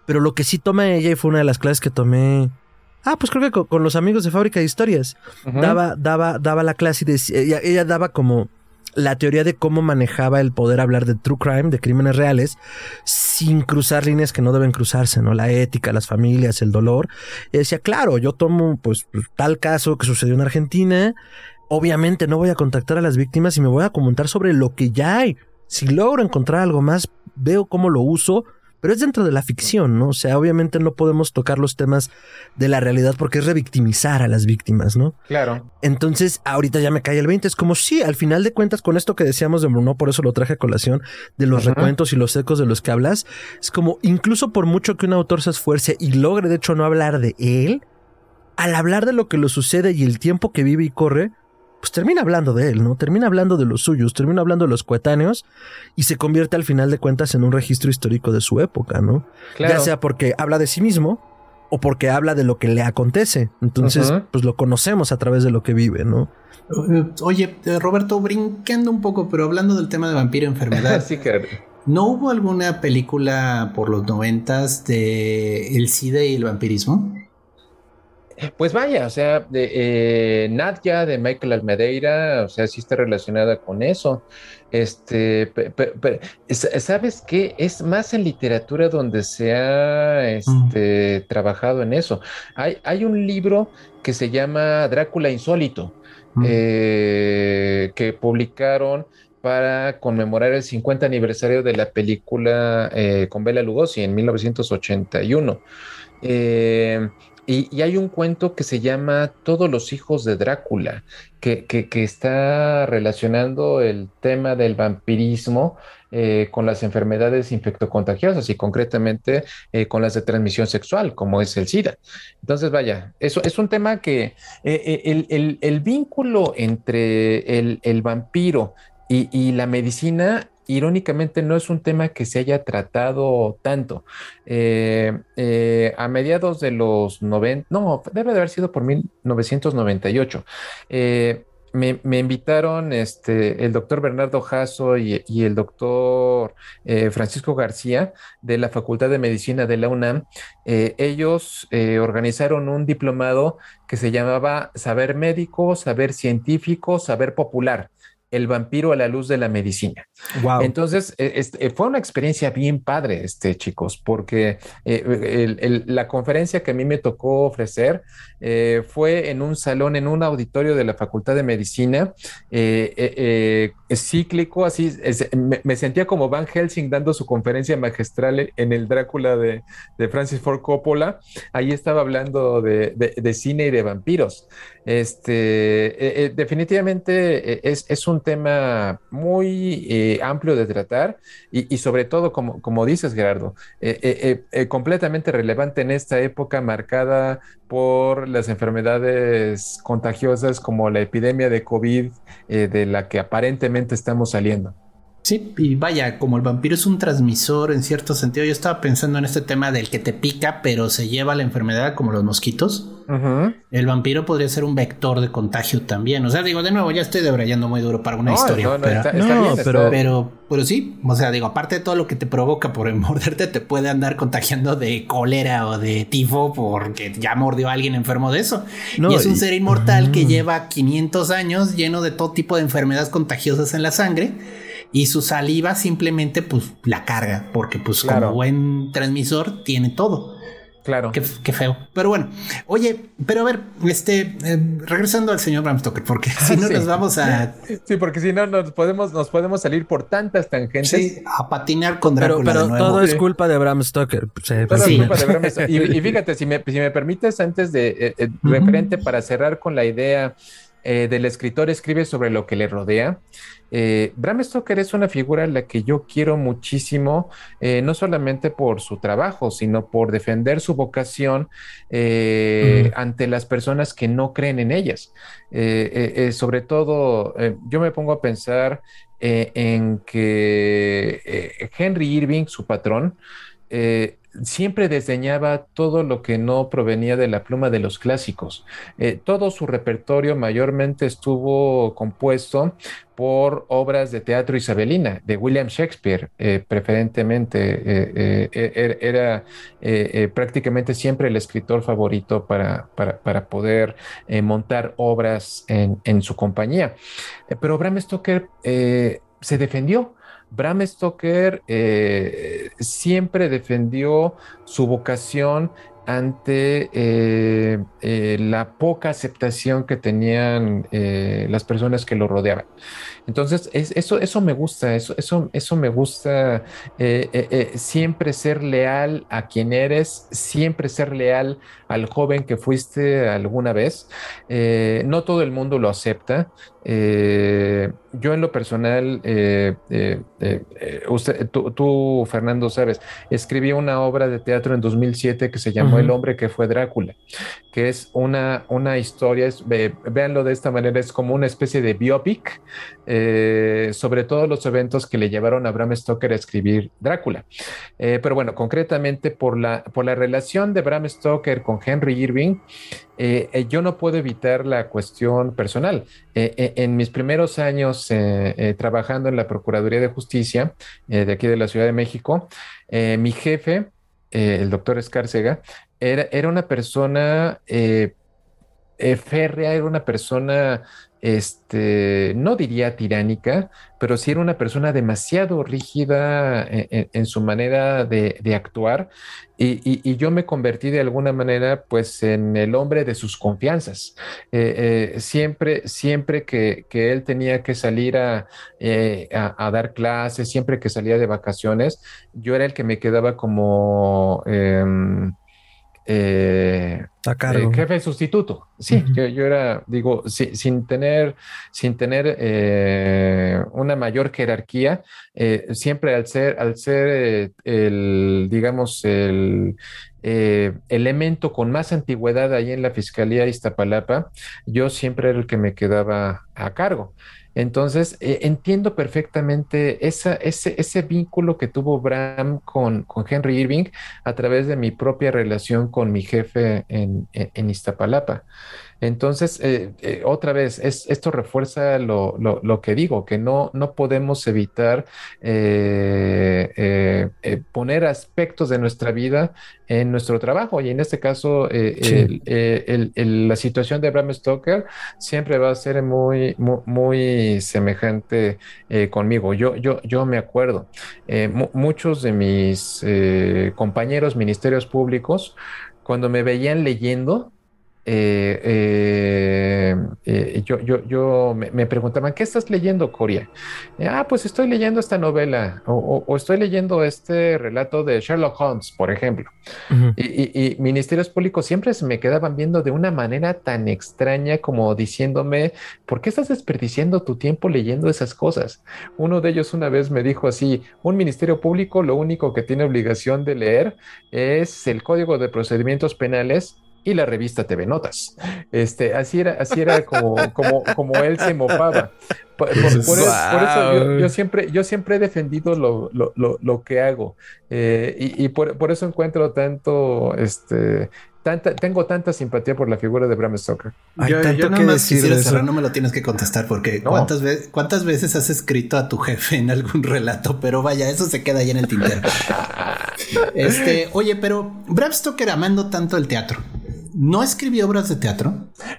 Pero lo que sí toma ella, y fue una de las clases que tomé Ah, pues creo que con, los amigos de Fábrica de Historias. Daba, daba, daba la clase y decía, ella, daba como la teoría de cómo manejaba el poder hablar de true crime, de crímenes reales, sin cruzar líneas que no deben cruzarse, ¿no? La ética, las familias, el dolor. Y decía, claro, yo tomo pues tal caso que sucedió en Argentina, obviamente no voy a contactar a las víctimas y me voy a comentar sobre lo que ya hay. Si logro encontrar algo más, veo cómo lo uso pero es dentro de la ficción, ¿no? O sea, obviamente no podemos tocar los temas de la realidad porque es revictimizar a las víctimas, ¿no? Claro. Entonces, ahorita ya me cae el 20, es como si al final de cuentas con esto que decíamos de Bruno, por eso lo traje a colación, de los recuentos y los ecos de los que hablas, es como incluso por mucho que un autor se esfuerce y logre de hecho no hablar de él, al hablar de lo que le sucede y el tiempo que vive y corre, pues termina hablando de él, ¿no? Termina hablando de los suyos, termina hablando de los coetáneos y se convierte al final de cuentas en un registro histórico de su época, ¿no? Ya sea porque habla de sí mismo o porque habla de lo que le acontece. Entonces, pues lo conocemos a través de lo que vive, ¿no? Oye, eh, Roberto, brincando un poco, pero hablando del tema de vampiro enfermedad. sí, ¿No hubo alguna película por los noventas de el SIDA y el vampirismo? Pues vaya, o sea, de, eh, Nadia de Michael Almedeira, o sea, sí está relacionada con eso. Este, ¿sabes qué? Es más en literatura donde se ha este, trabajado en eso. Hay, hay un libro que se llama Drácula Insólito, eh, que publicaron para conmemorar el 50 aniversario de la película eh, con Bela Lugosi en 1981. Eh, y, hay un cuento que se llama Todos los hijos de Drácula, que, está relacionando el tema del vampirismo eh, con las enfermedades infectocontagiosas y concretamente eh, con las de transmisión sexual, como es el SIDA. Entonces, vaya, eso es un tema que eh, el, vínculo entre el, vampiro y, la medicina irónicamente no es un tema que se haya tratado tanto. Eh, eh, a mediados de los 90, no, debe de haber sido por 1998. Eh, me, invitaron este, el doctor Bernardo Jasso y, el doctor Francisco García de la Facultad de Medicina de la UNAM. ellos organizaron un diplomado que se llamaba Saber Médico, Saber Científico, Saber Popular el vampiro a la luz de la medicina. Entonces, e, eh, fue una experiencia bien padre, este, chicos, porque eh, la conferencia que a mí me tocó ofrecer eh, fue en un salón, en un auditorio de la Facultad de Medicina, cíclico, así, me, sentía como Van Helsing dando su conferencia magistral en el Drácula de, Francis Ford Coppola. Ahí estaba hablando de, de cine y de vampiros. Este, definitivamente es, es un tema muy eh, amplio de tratar y, sobre todo, como, como dices, Gerardo, eh, eh, completamente relevante en esta época marcada por las enfermedades contagiosas como la epidemia de COVID de la que aparentemente estamos saliendo. Sí, y vaya, como el vampiro es un transmisor en cierto sentido, yo estaba pensando en este tema del que te pica, pero se lleva la enfermedad como los mosquitos. El vampiro podría ser un vector de contagio también. O sea, digo, de nuevo, ya estoy debrayando muy duro para una historia. pero, pero, pero, sí, o sea, digo, aparte de todo lo que te provoca por morderte, te puede andar contagiando de cólera o de tifo porque ya mordió a alguien enfermo de eso. y es un ser inmortal que lleva 500 años lleno de todo tipo de enfermedades contagiosas en la sangre y su saliva simplemente pues la carga, porque pues como buen transmisor tiene todo. Claro. Qué, feo. Pero bueno, oye, pero a ver, este, eh, regresando al señor Bram Stoker, porque si no nos vamos a. Sí, porque si no nos podemos, nos podemos salir por tantas tangentes. Sí, a patinar con Drácula. Pero, todo es culpa de Bram Stoker. Y, fíjate, si me, si me permites, antes de eh, eh, referente para cerrar con la idea del escritor, escribe sobre lo que le rodea. Eh, Bram Stoker es una figura a la que yo quiero muchísimo, eh, no solamente por su trabajo, sino por defender su vocación eh, ante las personas que no creen en ellas. sobre todo, yo me pongo a pensar en que Henry Irving, su patrón, siempre desdeñaba todo lo que no provenía de la pluma de los clásicos. Eh, todo su repertorio mayormente estuvo compuesto por obras de teatro isabelina, de William Shakespeare, eh, preferentemente. Eh, er, era prácticamente siempre el escritor favorito para, para, poder montar obras en, en, su compañía. pero Bram Stoker se defendió Bram Stoker eh, siempre defendió su vocación ante eh, eh, la poca aceptación que tenían las personas que lo rodeaban. Entonces, eso, eso me gusta, eso, eso, eso me gusta, siempre ser leal a quien eres, siempre ser leal al joven que fuiste alguna vez. no todo el mundo lo acepta, eh, yo en lo personal, eh, eh, usted, tú, Fernando, sabes, escribí una obra de teatro en 2007 que se llamó El hombre que fue Drácula, que es una, una historia, es, véanlo de esta manera, es como una especie de biopic sobre todos los eventos que le llevaron a Bram Stoker a escribir Drácula. pero bueno, concretamente por la, por la relación de Bram Stoker con Henry Irving, yo no puedo evitar la cuestión personal. En mis primeros años eh, eh, trabajando en la Procuraduría de Justicia eh, de aquí de la Ciudad de México, mi jefe, el doctor Escárcega, era, era una persona férrea, era una persona este, no diría tiránica, pero sí era una persona demasiado rígida en, su manera de, actuar y, yo me convertí de alguna manera pues en el hombre de sus confianzas. Eh, eh, siempre, siempre que, él tenía que salir eh, a, dar clases, siempre que salía de vacaciones, yo era el que me quedaba como... Eh, eh, jefe sustituto. Sí, yo, era, digo, sin tener, sin tener eh, una mayor jerarquía, siempre al ser, al ser el, digamos, el elemento con más antigüedad ahí en la Fiscalía de Iztapalapa, yo siempre era el que me quedaba a cargo. Entonces, eh, entiendo perfectamente ese, ese, vínculo que tuvo Bram con, con, Henry Irving a través de mi propia relación con mi jefe en, en Iztapalapa. Entonces, eh, eh, otra vez, esto refuerza lo, que digo, que no, no podemos evitar eh, poner aspectos de nuestra vida en nuestro trabajo. Y en este caso, la situación de Bram Stoker siempre va a ser muy, muy, semejante conmigo. Yo, yo, yo me acuerdo, muchos de mis compañeros ministerios públicos, cuando me veían leyendo, eh, eh, eh, yo, yo, yo me, preguntaban, ¿qué estás leyendo, Coria? ah, pues estoy leyendo esta novela o, estoy leyendo este relato de Sherlock Holmes, por ejemplo. y, ministerios públicos siempre se me quedaban viendo de una manera tan extraña como diciéndome, ¿por qué estás desperdiciando tu tiempo leyendo esas cosas? Uno de ellos una vez me dijo así, un ministerio público lo único que tiene obligación de leer es el Código de Procedimientos Penales y la revista TV Notas. Este, así era, así era como, como, como él se mofaba. Por, eso, yo, siempre, yo siempre he defendido lo, lo, lo, que hago eh, y, y por, por, eso encuentro tanto, este, tengo tanta simpatía por la figura de Bram Stoker. yo, yo nada más quisiera cerrar, no me lo tienes que contestar porque ¿cuántas, veces, ¿cuántas veces has escrito a tu jefe en algún relato? Pero vaya, eso se queda ahí en el tintero. este, oye, pero Bram Stoker amando tanto el teatro. ¿No escribió obras de teatro?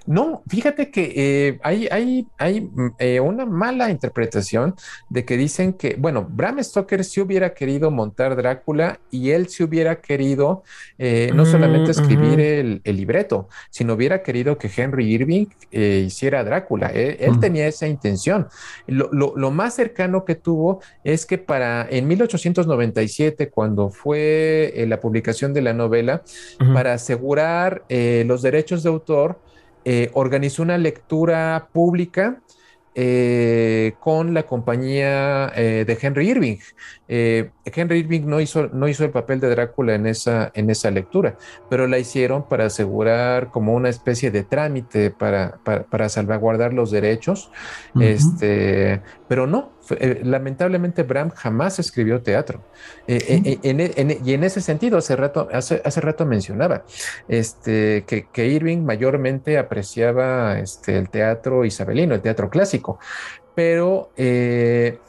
No, fíjate que eh, hay, hay, hay mm, eh, una mala interpretación de que dicen que, bueno, Bram Stoker sí hubiera querido montar Drácula y él sí hubiera querido eh, no solamente escribir el, libreto, sino hubiera querido que Henry Irving hiciera Drácula. Él, tenía esa intención. Lo, más cercano que tuvo es que para en 1897, cuando fue la publicación de la novela, para asegurar eh, los derechos de autor, eh, organizó una lectura pública eh, con la compañía de Henry Irving. Henry Irving no hizo, no hizo el papel de Drácula en esa, en esa lectura, pero la hicieron para asegurar como una especie de trámite para, para, salvaguardar los derechos. este, pero no, eh, lamentablemente Bram jamás escribió teatro. Eh, eh, y en ese sentido, hace rato, hace, hace rato mencionaba este, que, Irving mayormente apreciaba este, el teatro isabelino, el teatro clásico. Pero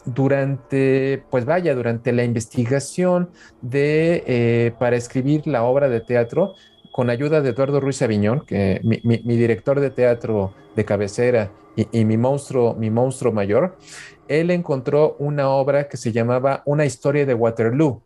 durante, pues vaya, durante la investigación de, para escribir la obra de teatro, con ayuda de Eduardo Ruiz Aviñón, que mi, mi, director de teatro de cabecera y, y, mi monstruo, mi monstruo mayor, él encontró una obra que se llamaba Una historia de Waterloo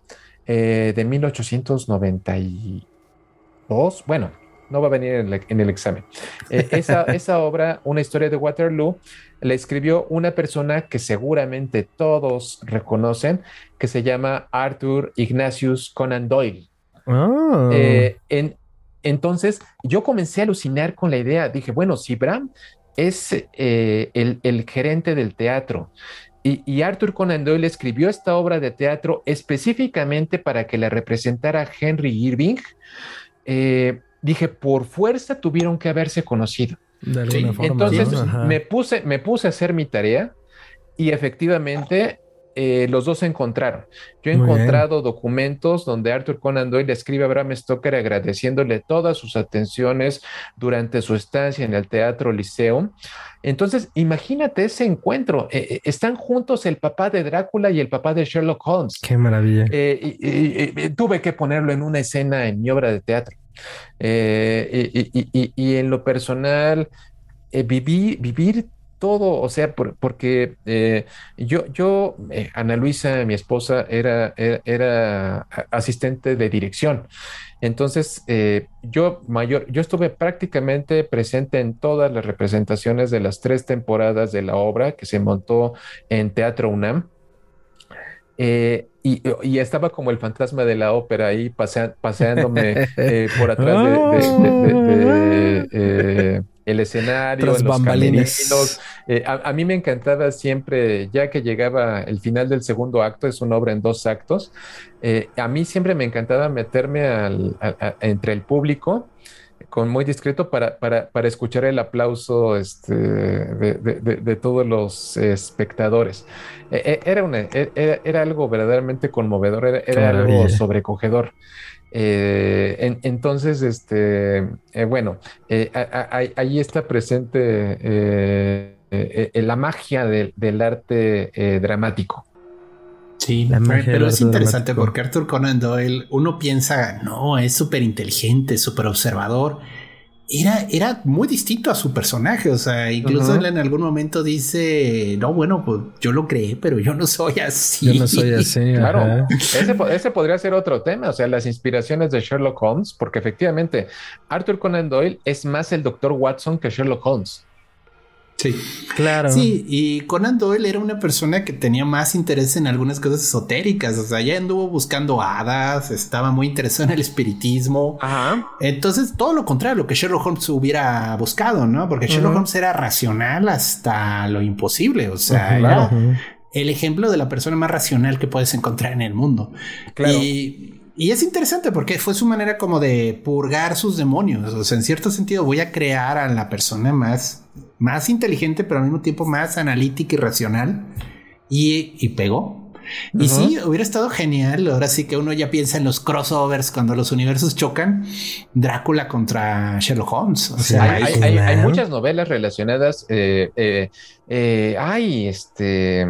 eh, de 1892. Bueno, no va a venir en, el examen. Eh, esa, esa, obra, Una historia de Waterloo, la escribió una persona que seguramente todos reconocen, que se llama Arthur Ignatius Conan Doyle. Ah. Eh, entonces, yo comencé a alucinar con la idea. Dije, bueno, si Bram es eh, el, gerente del teatro. Y, Arthur Conan Doyle escribió esta obra de teatro específicamente para que la representara Henry Irving. Eh, dije, por fuerza tuvieron que haberse conocido. Entonces me, puse, me puse a hacer mi tarea y efectivamente eh, los dos se encontraron. Yo he encontrado documentos donde Arthur Conan Doyle escribe a Bram Stoker agradeciéndole todas sus atenciones durante su estancia en el Teatro Liceo. Entonces, imagínate ese encuentro. Eh, eh, están juntos el papá de Drácula y el papá de Sherlock Holmes. Qué maravilla. tuve que ponerlo en una escena en mi obra de teatro. y, en lo personal, viví, vivir todo, o sea, porque eh, yo, yo eh, Ana Luisa, mi esposa, era, era, asistente de dirección. Entonces, eh, yo mayor, yo estuve prácticamente presente en todas las representaciones de las tres temporadas de la obra que se montó en Teatro UNAM. y, estaba como el fantasma de la ópera ahí paseándome por atrás de, el escenario, los bambalinas. Eh, a, mí me encantaba siempre, ya que llegaba el final del segundo acto, es una obra en dos actos, eh, a mí siempre me encantaba meterme al, entre el público con muy discreto para, para, para escuchar el aplauso este, de, todos los espectadores. E, e, era, una, e, era, algo verdaderamente conmovedor, era, algo sobrecogedor. Eh, entonces, este, eh, bueno, eh, ahí está presente la magia del arte dramático. Sí, pero es interesante porque Arthur Conan Doyle, uno piensa, no, es súper inteligente, súper observador era, era muy distinto a su personaje. O sea, incluso él en algún momento dice: No, bueno, pues yo lo creé, pero yo no soy así. Yo no soy así. claro, ese, ese, podría ser otro tema. O sea, las inspiraciones de Sherlock Holmes, porque efectivamente Arthur Conan Doyle es más el doctor Watson que Sherlock Holmes. Sí, claro. Sí, y Conan Doyle era una persona que tenía más interés en algunas cosas esotéricas. O sea, ya anduvo buscando hadas, estaba muy interesado en el espiritismo. Ajá. Entonces, todo lo contrario a lo que Sherlock Holmes hubiera buscado, ¿no? Porque Sherlock Holmes era racional hasta lo imposible. O sea, el ejemplo de la persona más racional que puedes encontrar en el mundo. Claro. Y Y es interesante porque fue su manera como de purgar sus demonios. O sea, en cierto sentido voy a crear a la persona más, más inteligente, pero al mismo tiempo más analítica y racional. Y, y pegó. Y sí, hubiera estado genial. Ahora sí que uno ya piensa en los crossovers cuando los universos chocan. Drácula contra Sherlock Holmes. O sea, hay, muchas novelas relacionadas. Eh, eh, eh, ay, este.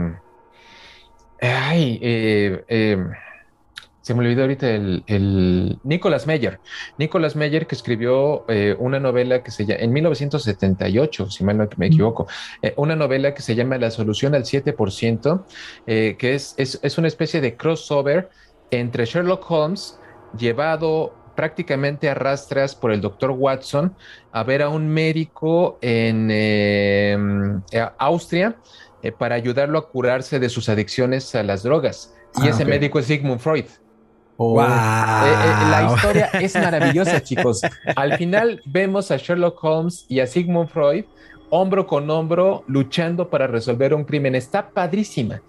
Ay, eh, se me olvidó ahorita el, el Nicolas Meyer. Nicolas Meyer que escribió eh, una novela que se llama, en 1978, si mal no me equivoco, eh, una novela que se llama La solución al 7%, eh, que es, es, una especie de crossover entre Sherlock Holmes llevado prácticamente a rastras por el doctor Watson a ver a un médico en Austria para ayudarlo a curarse de sus adicciones a las drogas. Y ah, ese médico es Sigmund Freud. Wow. Eh, eh, la historia es maravillosa, chicos. Al final vemos a Sherlock Holmes y a Sigmund Freud hombro con hombro luchando para resolver un crimen. Está padrísima.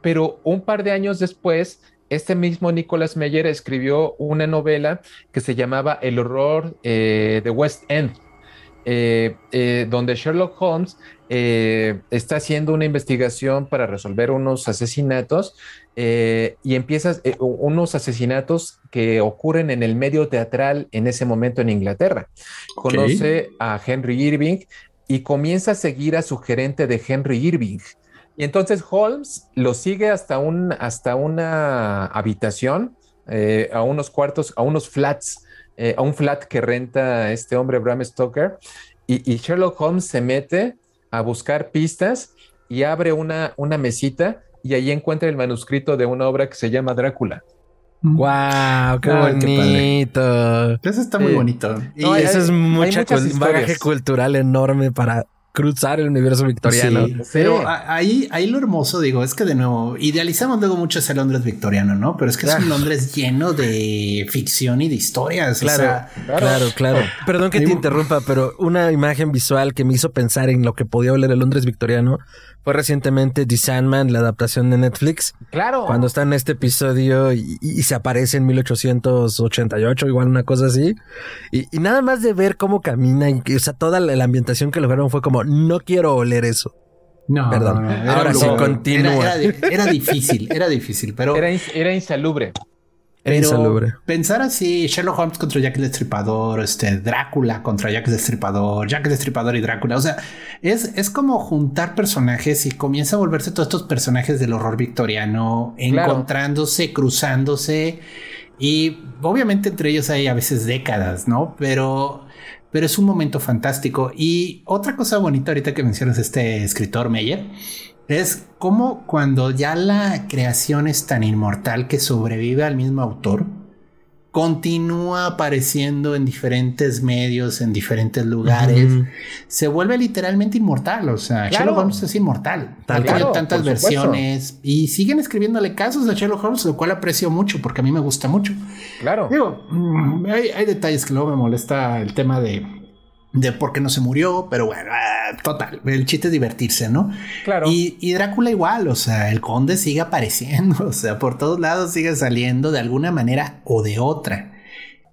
Pero un par de años después, este mismo Nicholas Meyer escribió una novela que se llamaba El horror eh, de West End. donde Sherlock Holmes está haciendo una investigación para resolver unos asesinatos eh, y empiezas eh, unos asesinatos que ocurren en el medio teatral en ese momento en Inglaterra. Conoce a Henry Irving y comienza a seguir a su gerente de Henry Irving. Y entonces Holmes lo sigue hasta, un, hasta una habitación, eh, a unos cuartos, a unos flats, a un flat que renta este hombre Bram Stoker. Y, y, Sherlock Holmes se mete a buscar pistas y abre una, una mesita y ahí encuentra el manuscrito de una obra que se llama Drácula. ¡Wow! ¡Qué bonito! eso está muy bonito. Y eso es mucha bagaje cultural enorme para cruzar el universo victoriano. pero ahí, ahí lo hermoso, digo, es que de nuevo idealizamos luego mucho ese Londres victoriano, ¿no? Pero es que es un Londres lleno de ficción y de historias. Claro, claro, claro, Perdón que te interrumpa, pero una imagen visual que me hizo pensar en lo que podía oler el Londres victoriano fue recientemente The Sandman, la adaptación de Netflix. Claro. Cuando está en este episodio y, se aparece en 1888, igual una cosa así. Y, nada más de ver cómo camina, y, o sea, toda la, ambientación que lograron fue como, no quiero oler eso. No, perdón. Ahora sí, continúa. Era, difícil, era difícil, pero. Era, era insalubre. Pero pensar así, Sherlock Holmes contra Jack el Destripador, este, Drácula contra Jack el Destripador, Jack el Destripador y Drácula, o sea, es, es como juntar personajes y comienza a volverse todos estos personajes del horror victoriano, encontrándose, cruzándose y obviamente entre ellos hay a veces décadas, ¿no? Pero, pero es un momento fantástico. Y otra cosa bonita ahorita que mencionas este escritor Meyer, es como cuando ya la creación es tan inmortal que sobrevive al mismo autor, continúa apareciendo en diferentes medios, en diferentes lugares, se vuelve literalmente inmortal. O sea, Sherlock Holmes es inmortal. Tal tantas versiones y siguen escribiéndole casos a Sherlock Holmes, lo cual aprecio mucho porque a mí me gusta mucho. Claro. Digo, mm, hay detalles que luego me molesta el tema de de por qué no se murió, pero bueno, ah, total, el chiste es divertirse, ¿no? Claro. Y, Drácula igual, o sea, el conde sigue apareciendo, o sea, por todos lados sigue saliendo de alguna manera o de otra.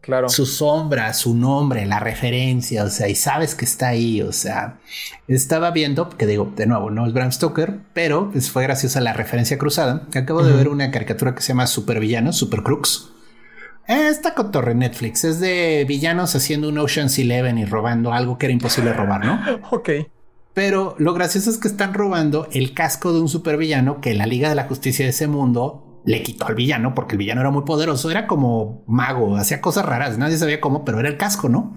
Claro. Su sombra, su nombre, la referencia, o sea, y sabes que está ahí, o sea, estaba viendo, que digo, de nuevo, no es Bram Stoker, pero pues fue graciosa la referencia cruzada. Acabo de ver una caricatura que se llama Supervillanos, Super Crooks Esta cotorre Netflix es de villanos haciendo un Ocean's Eleven y robando algo que era imposible robar, ¿no? ok. Pero lo gracioso es que están robando el casco de un supervillano que la Liga de la Justicia de ese mundo le quitó al villano porque el villano era muy poderoso, era como mago, hacía cosas raras, nadie sabía cómo, pero era el casco, ¿no?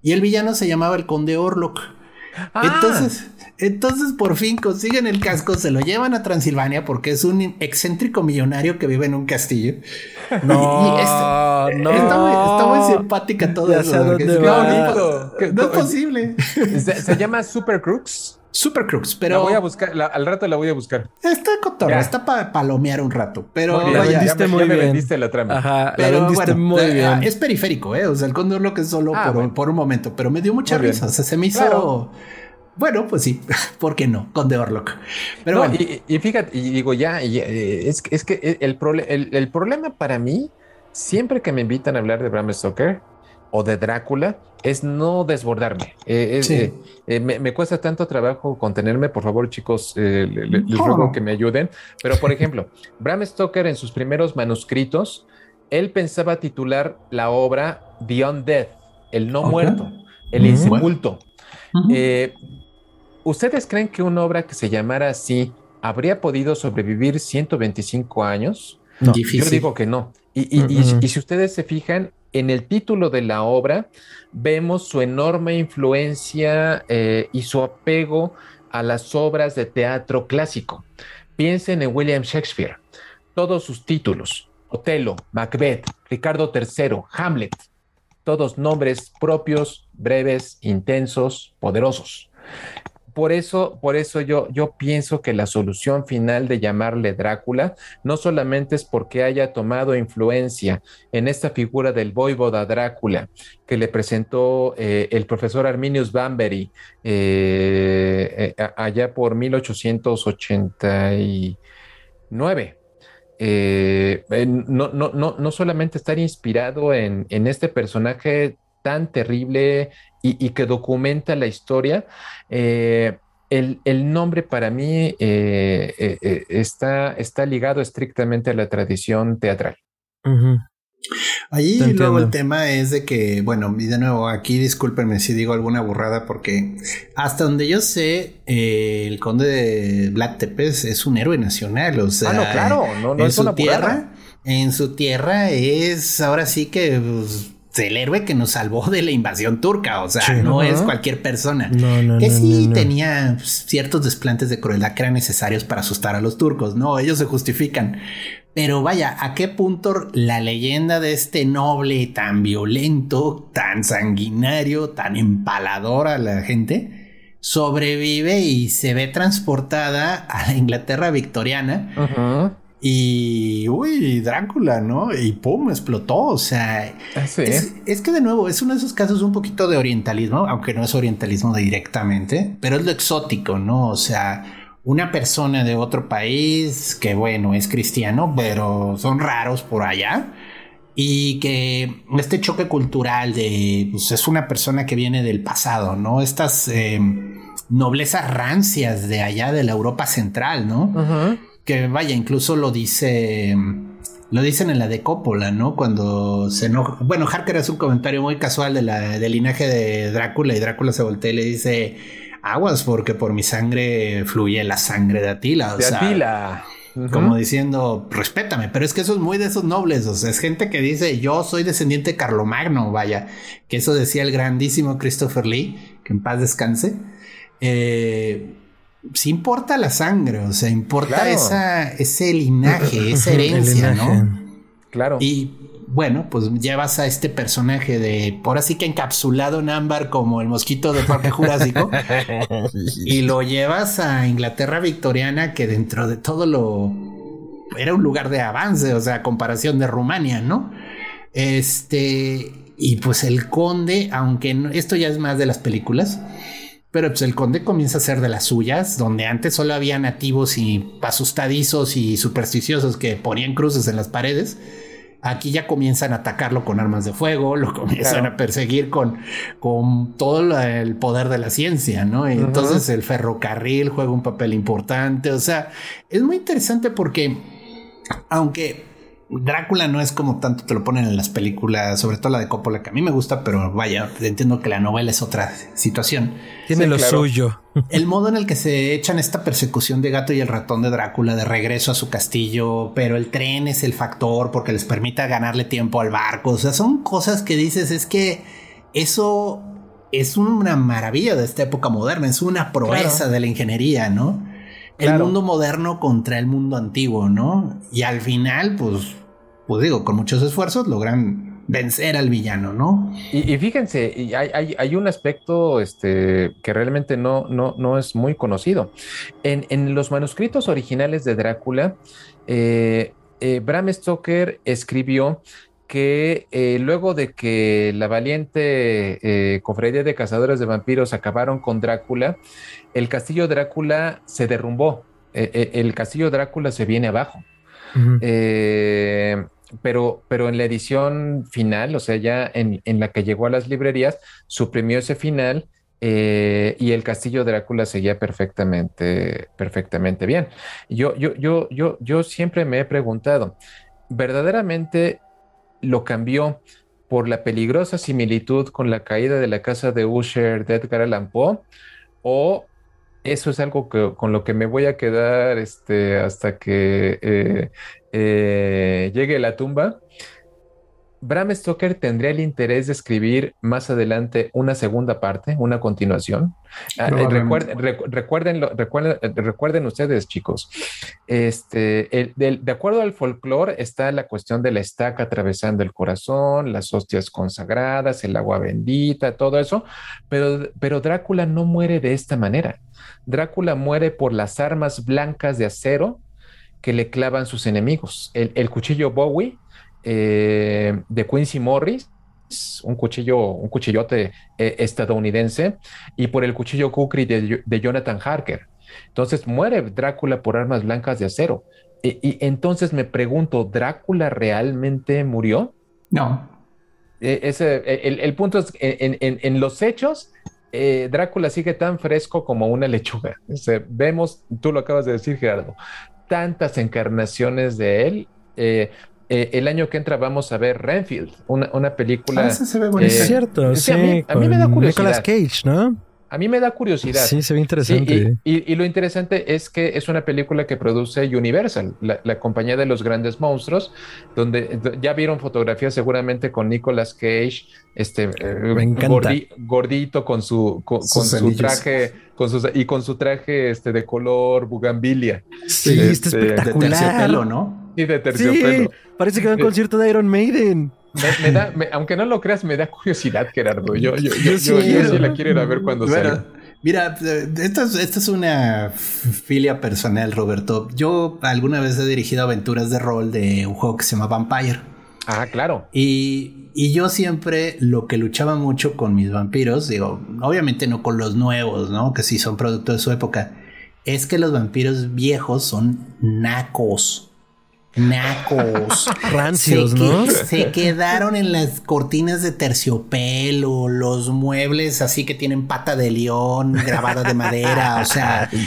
Y el villano se llamaba el Conde Orlok. Ah. Entonces, entonces por fin consiguen el casco, se lo llevan a Transilvania porque es un excéntrico millonario que vive en un castillo. No, este, no. Está muy, simpática todo eso. no, es posible. Se, llama Super Crooks. Super Crooks, pero. La voy a buscar, al rato la voy a buscar. Está cotorra, está para palomear un rato, pero. la vendiste muy bien. vendiste la trama. Ajá, la vendiste muy eh, bien. Es periférico, ¿eh? O sea, el cóndor lo que es solo ah, por, un momento, pero me dio mucha risa. O sea, se me hizo. Bueno, pues sí, ¿por qué no? Con The Orlock. Pero y, fíjate, y digo ya, eh, es, es, que el, el, problema para mí siempre que me invitan a hablar de Bram Stoker o de Drácula, es no desbordarme. Eh, eh, eh, me, cuesta tanto trabajo contenerme, por favor, chicos, les ruego que me ayuden. Pero, por ejemplo, Bram Stoker en sus primeros manuscritos, él pensaba titular la obra The Undead, el no muerto, el insepulto. ¿Ustedes creen que una obra que se llamara así habría podido sobrevivir 125 años? Yo digo que no. Y, y, si ustedes se fijan, en el título de la obra vemos su enorme influencia eh, y su apego a las obras de teatro clásico. Piensen en William Shakespeare. Todos sus títulos, Otelo, Macbeth, Ricardo III, Hamlet, todos nombres propios, breves, intensos, poderosos por eso, por eso yo, yo pienso que la solución final de llamarle Drácula no solamente es porque haya tomado influencia en esta figura del voivoda Drácula que le presentó eh, el profesor Arminius Bambery eh, eh, allá por 1889. no, no, no, no solamente estar inspirado en, en este personaje tan terrible y, que documenta la historia, eh, el, nombre para mí eh, eh, está, está ligado estrictamente a la tradición teatral. Allí luego el tema es de que, bueno, y de nuevo, aquí discúlpenme si digo alguna burrada, porque hasta donde yo sé, el conde de Black Tepes es un héroe nacional. O sea, ah, no, claro, no, no en su tierra, en su tierra es ahora sí que pues, el héroe que nos salvó de la invasión turca, o sea, no es cualquier persona. que sí tenía ciertos desplantes de crueldad que eran necesarios para asustar a los turcos, no, ellos se justifican. Pero vaya, ¿a qué punto la leyenda de este noble tan violento, tan sanguinario, tan empalador a la gente, sobrevive y se ve transportada a la Inglaterra victoriana? Ajá y, uy, Drácula, ¿no? Y pum, explotó. O sea, es, que de nuevo es uno de esos casos un poquito de orientalismo, aunque no es orientalismo directamente, pero es lo exótico, ¿no? O sea, una persona de otro país que, bueno, es cristiano, pero son raros por allá. Y que este choque cultural de, pues es una persona que viene del pasado, ¿no? Estas eh, noblezas rancias de allá de la Europa central, ¿no? Ajá que vaya, incluso lo dice, lo dicen en la de Coppola, ¿no? Cuando se enoja. Bueno, Harker hace un comentario muy casual de la, del linaje de Drácula y Drácula se voltea y le dice, aguas porque por mi sangre fluye la sangre de Atila. de Atila. Como diciendo, respétame, pero es que eso es muy de esos nobles, o sea, es gente que dice, yo soy descendiente de Carlomagno, vaya, que eso decía el grandísimo Christopher Lee, que en paz descanse. Eh, sí importa la sangre, o sea, importa esa, ese linaje, esa herencia, ¿no? Claro. Y bueno, pues llevas a este personaje de por así que encapsulado en ámbar como el mosquito de Parque Jurásico y lo llevas a Inglaterra victoriana que dentro de todo lo era un lugar de avance, o sea, comparación de Rumania, ¿no? Este y pues el conde, aunque esto ya es más de las películas, pero pues el conde comienza a ser de las suyas, donde antes solo había nativos y asustadizos y supersticiosos que ponían cruces en las paredes. Aquí ya comienzan a atacarlo con armas de fuego, lo comienzan a perseguir con, con todo el poder de la ciencia, ¿no? Entonces el ferrocarril juega un papel importante. O sea, es muy interesante porque, aunque Drácula no es como tanto te lo ponen en las películas, sobre todo la de Coppola, que a mí me gusta, pero vaya, entiendo que la novela es otra situación. Tiene lo suyo. El modo en el que se echan esta persecución de gato y el ratón de Drácula de regreso a su castillo, pero el tren es el factor porque les permite ganarle tiempo al barco. O sea, son cosas que dices, es que eso es una maravilla de esta época moderna, es una proeza de la ingeniería, ¿no? El mundo moderno contra el mundo antiguo, ¿no? Y al final, pues pues digo, con muchos esfuerzos logran vencer al villano, ¿no? Y, fíjense, hay, un aspecto este, que realmente no, no, no es muy conocido. En, los manuscritos originales de Drácula, eh, eh, Bram Stoker escribió que eh, luego de que la valiente cofradía de cazadores de vampiros acabaron con Drácula, el castillo Drácula se derrumbó. el castillo Drácula se viene abajo. Pero, pero en la edición final, o sea, ya en, en la que llegó a las librerías, suprimió ese final eh, y el castillo Drácula seguía perfectamente, perfectamente bien. Yo, yo, yo, yo, yo siempre me he preguntado, ¿verdaderamente lo cambió por la peligrosa similitud con la caída de la casa de Usher de Edgar Allan Poe? ¿O eso es algo que, con lo que me voy a quedar este, hasta que eh, eh, llegue la tumba? Bram Stoker tendría el interés de escribir más adelante una segunda parte, una continuación. Ah, eh, recuerden, recuerden, recuerden, ustedes, chicos, este, de, acuerdo al folclore está la cuestión de la estaca atravesando el corazón, las hostias consagradas, el agua bendita, todo eso, pero, pero Drácula no muere de esta manera. Drácula muere por las armas blancas de acero que le clavan sus enemigos. El, el cuchillo Bowie eh, de Quincy Morris, un cuchillo, un cuchillote eh, estadounidense, y por el cuchillo Kukri de, Jonathan Harker. Entonces muere Drácula por armas blancas de acero. Y, entonces me pregunto, ¿Drácula realmente murió? No. E, ese, el, punto es, en, en, los hechos, eh, Drácula sigue tan fresco como una lechuga. vemos, tú lo acabas de decir, Gerardo, tantas encarnaciones de él. Eh, el año que entra vamos a ver Renfield, una, película. Ah, se ve bonita. es cierto, sí. a, mí, me da curiosidad. Nicolas Cage, ¿no? A mí me da curiosidad. Sí, se ve interesante. y, lo interesante es que es una película que produce Universal, la, compañía de los grandes monstruos, donde ya vieron fotografías seguramente con Nicolas Cage, este eh, gordito con su con, su traje con sus, y con su traje este de color bugambilia. Sí, este, espectacular. De terciopelo, ¿no? Sí, de terciopelo. parece que va a un concierto de Iron Maiden. Me, da, aunque no lo creas, me da curiosidad, Gerardo. Yo, yo, yo, sí la quiero ir a ver cuando salga. Mira, esta es, esta es una filia personal, Roberto. Yo alguna vez he dirigido aventuras de rol de un juego que se llama Vampire. Ah, claro. Y, y, yo siempre lo que luchaba mucho con mis vampiros, digo, obviamente no con los nuevos, ¿no? Que sí son producto de su época, es que los vampiros viejos son nacos nacos. Rancios, se ¿no? se quedaron en las cortinas de terciopelo, los muebles así que tienen pata de león grabada de madera, o sea.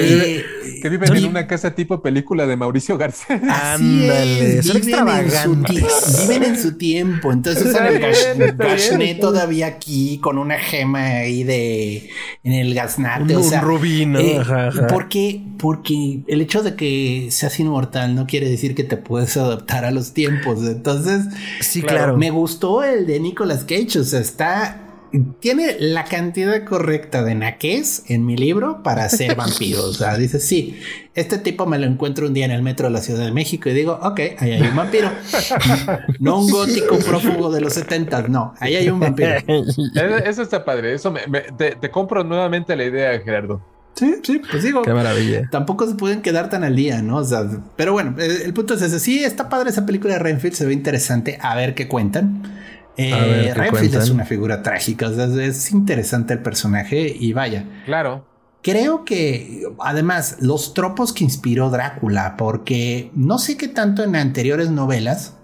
Eh, que viven en una casa tipo película de Mauricio García. Ándale, son extravagantes. viven en su tiempo. Entonces usan el gashnet todavía aquí con una gema ahí de en el gasnate. Un, o sea, rubí, ¿no? Eh, porque, porque el hecho de que seas inmortal no quiere quiere decir que te puedes adaptar a los tiempos. Entonces, sí, claro. Me gustó el de Nicolas Cage. O sea, está. Tiene la cantidad correcta de naques en mi libro para ser vampiro. O sea, dice, sí, este tipo me lo encuentro un día en el metro de la Ciudad de México y digo, ok, ahí hay un vampiro. no un gótico prófugo de los 70, no, ahí hay un vampiro. Eso está padre. Eso me, te compro nuevamente la idea, Gerardo. Sí, sí, pues digo. Qué maravilla. Tampoco se pueden quedar tan al día, ¿no? O sea, pero bueno, el, punto es ese. Sí, está padre esa película de Renfield, se ve interesante. A ver qué cuentan. Eh, Renfield es una figura trágica, o sea, es interesante el personaje y vaya. Claro. Creo que además los tropos que inspiró Drácula, porque no sé qué tanto en anteriores novelas,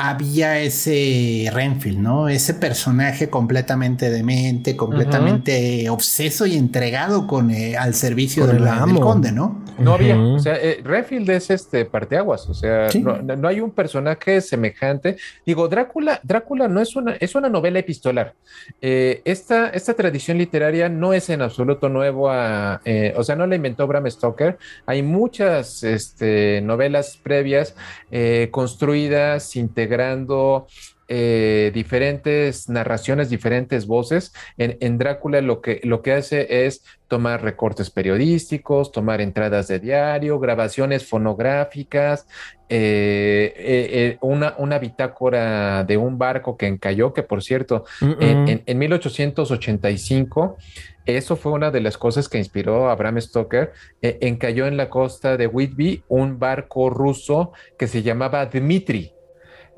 había ese Renfield, ¿no? Ese personaje completamente demente, completamente obseso y entregado con eh, al servicio del, conde, ¿no? No había, o sea, eh, Renfield es este parteaguas, o sea, no, hay un personaje semejante. Digo, Drácula, Drácula no es una, es una novela epistolar. Eh, esta, esta tradición literaria no es en absoluto nuevo a, o sea, no la inventó Bram Stoker. Hay muchas este, novelas previas construidas, integradas integrando eh, diferentes narraciones, diferentes voces. En, Drácula lo que, lo que hace es tomar recortes periodísticos, tomar entradas de diario, grabaciones fonográficas, eh, eh, una, una, bitácora de un barco que encalló, que por cierto, en, en, 1885, eso fue una de las cosas que inspiró a Bram Stoker, encalló en la costa de Whitby un barco ruso que se llamaba Dmitri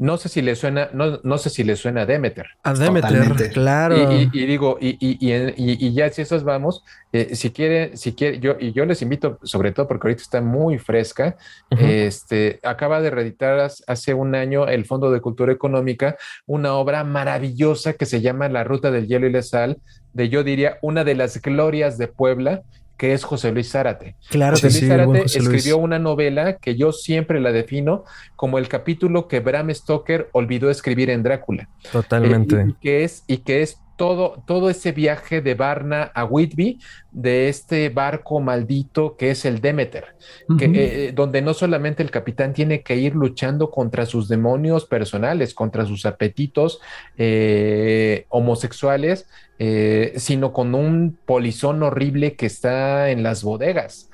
no sé si le suena, no, no sé si le suena a Demeter. A Demeter, claro. Y, digo, y, y, ya si esos vamos, eh, si quiere, si quiere, yo, y yo les invito, sobre todo porque ahorita está muy fresca, este, acaba de reeditar hace un año el Fondo de Cultura Económica, una obra maravillosa que se llama La Ruta del Hielo y la Sal, de yo diría una de las glorias de Puebla, que es José Luis Zárate. Claro José Luis Zárate escribió una novela que yo siempre la defino como el capítulo que Bram Stoker olvidó escribir en Drácula. Totalmente. Eh, y, que es, y que es todo, todo ese viaje de Varna a Whitby, de este barco maldito que es el Demeter, que, eh, eh, donde no solamente el capitán tiene que ir luchando contra sus demonios personales, contra sus apetitos homosexuales, eh, sino con un polizón horrible que está en las bodegas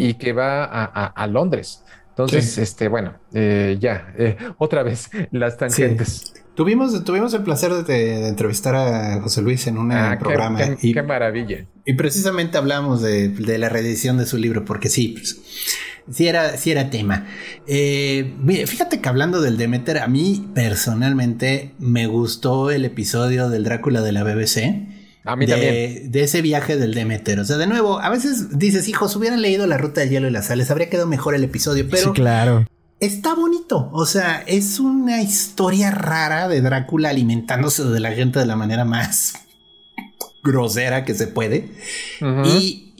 y que va a, Londres. Entonces, este, bueno, eh, ya, otra vez las tangentes. Tuvimos, tuvimos el placer de, entrevistar a José Luis en un ah, programa. Qué, qué, maravilla. Y precisamente hablamos de, la reedición de su libro, porque sí, pues, sí era, sí era tema. Eh, fíjate que hablando del Demeter, a mí personalmente me gustó el episodio del Drácula de la BBC. A mí de, también. De ese viaje del Demeter. O sea, de nuevo, a veces dices, hijos, hubieran leído La Ruta del Hielo y las Sales, habría quedado mejor el episodio, pero. Sí, claro. Está bonito. O sea, es una historia rara de Drácula alimentándose de la gente de la manera más grosera que se puede. Y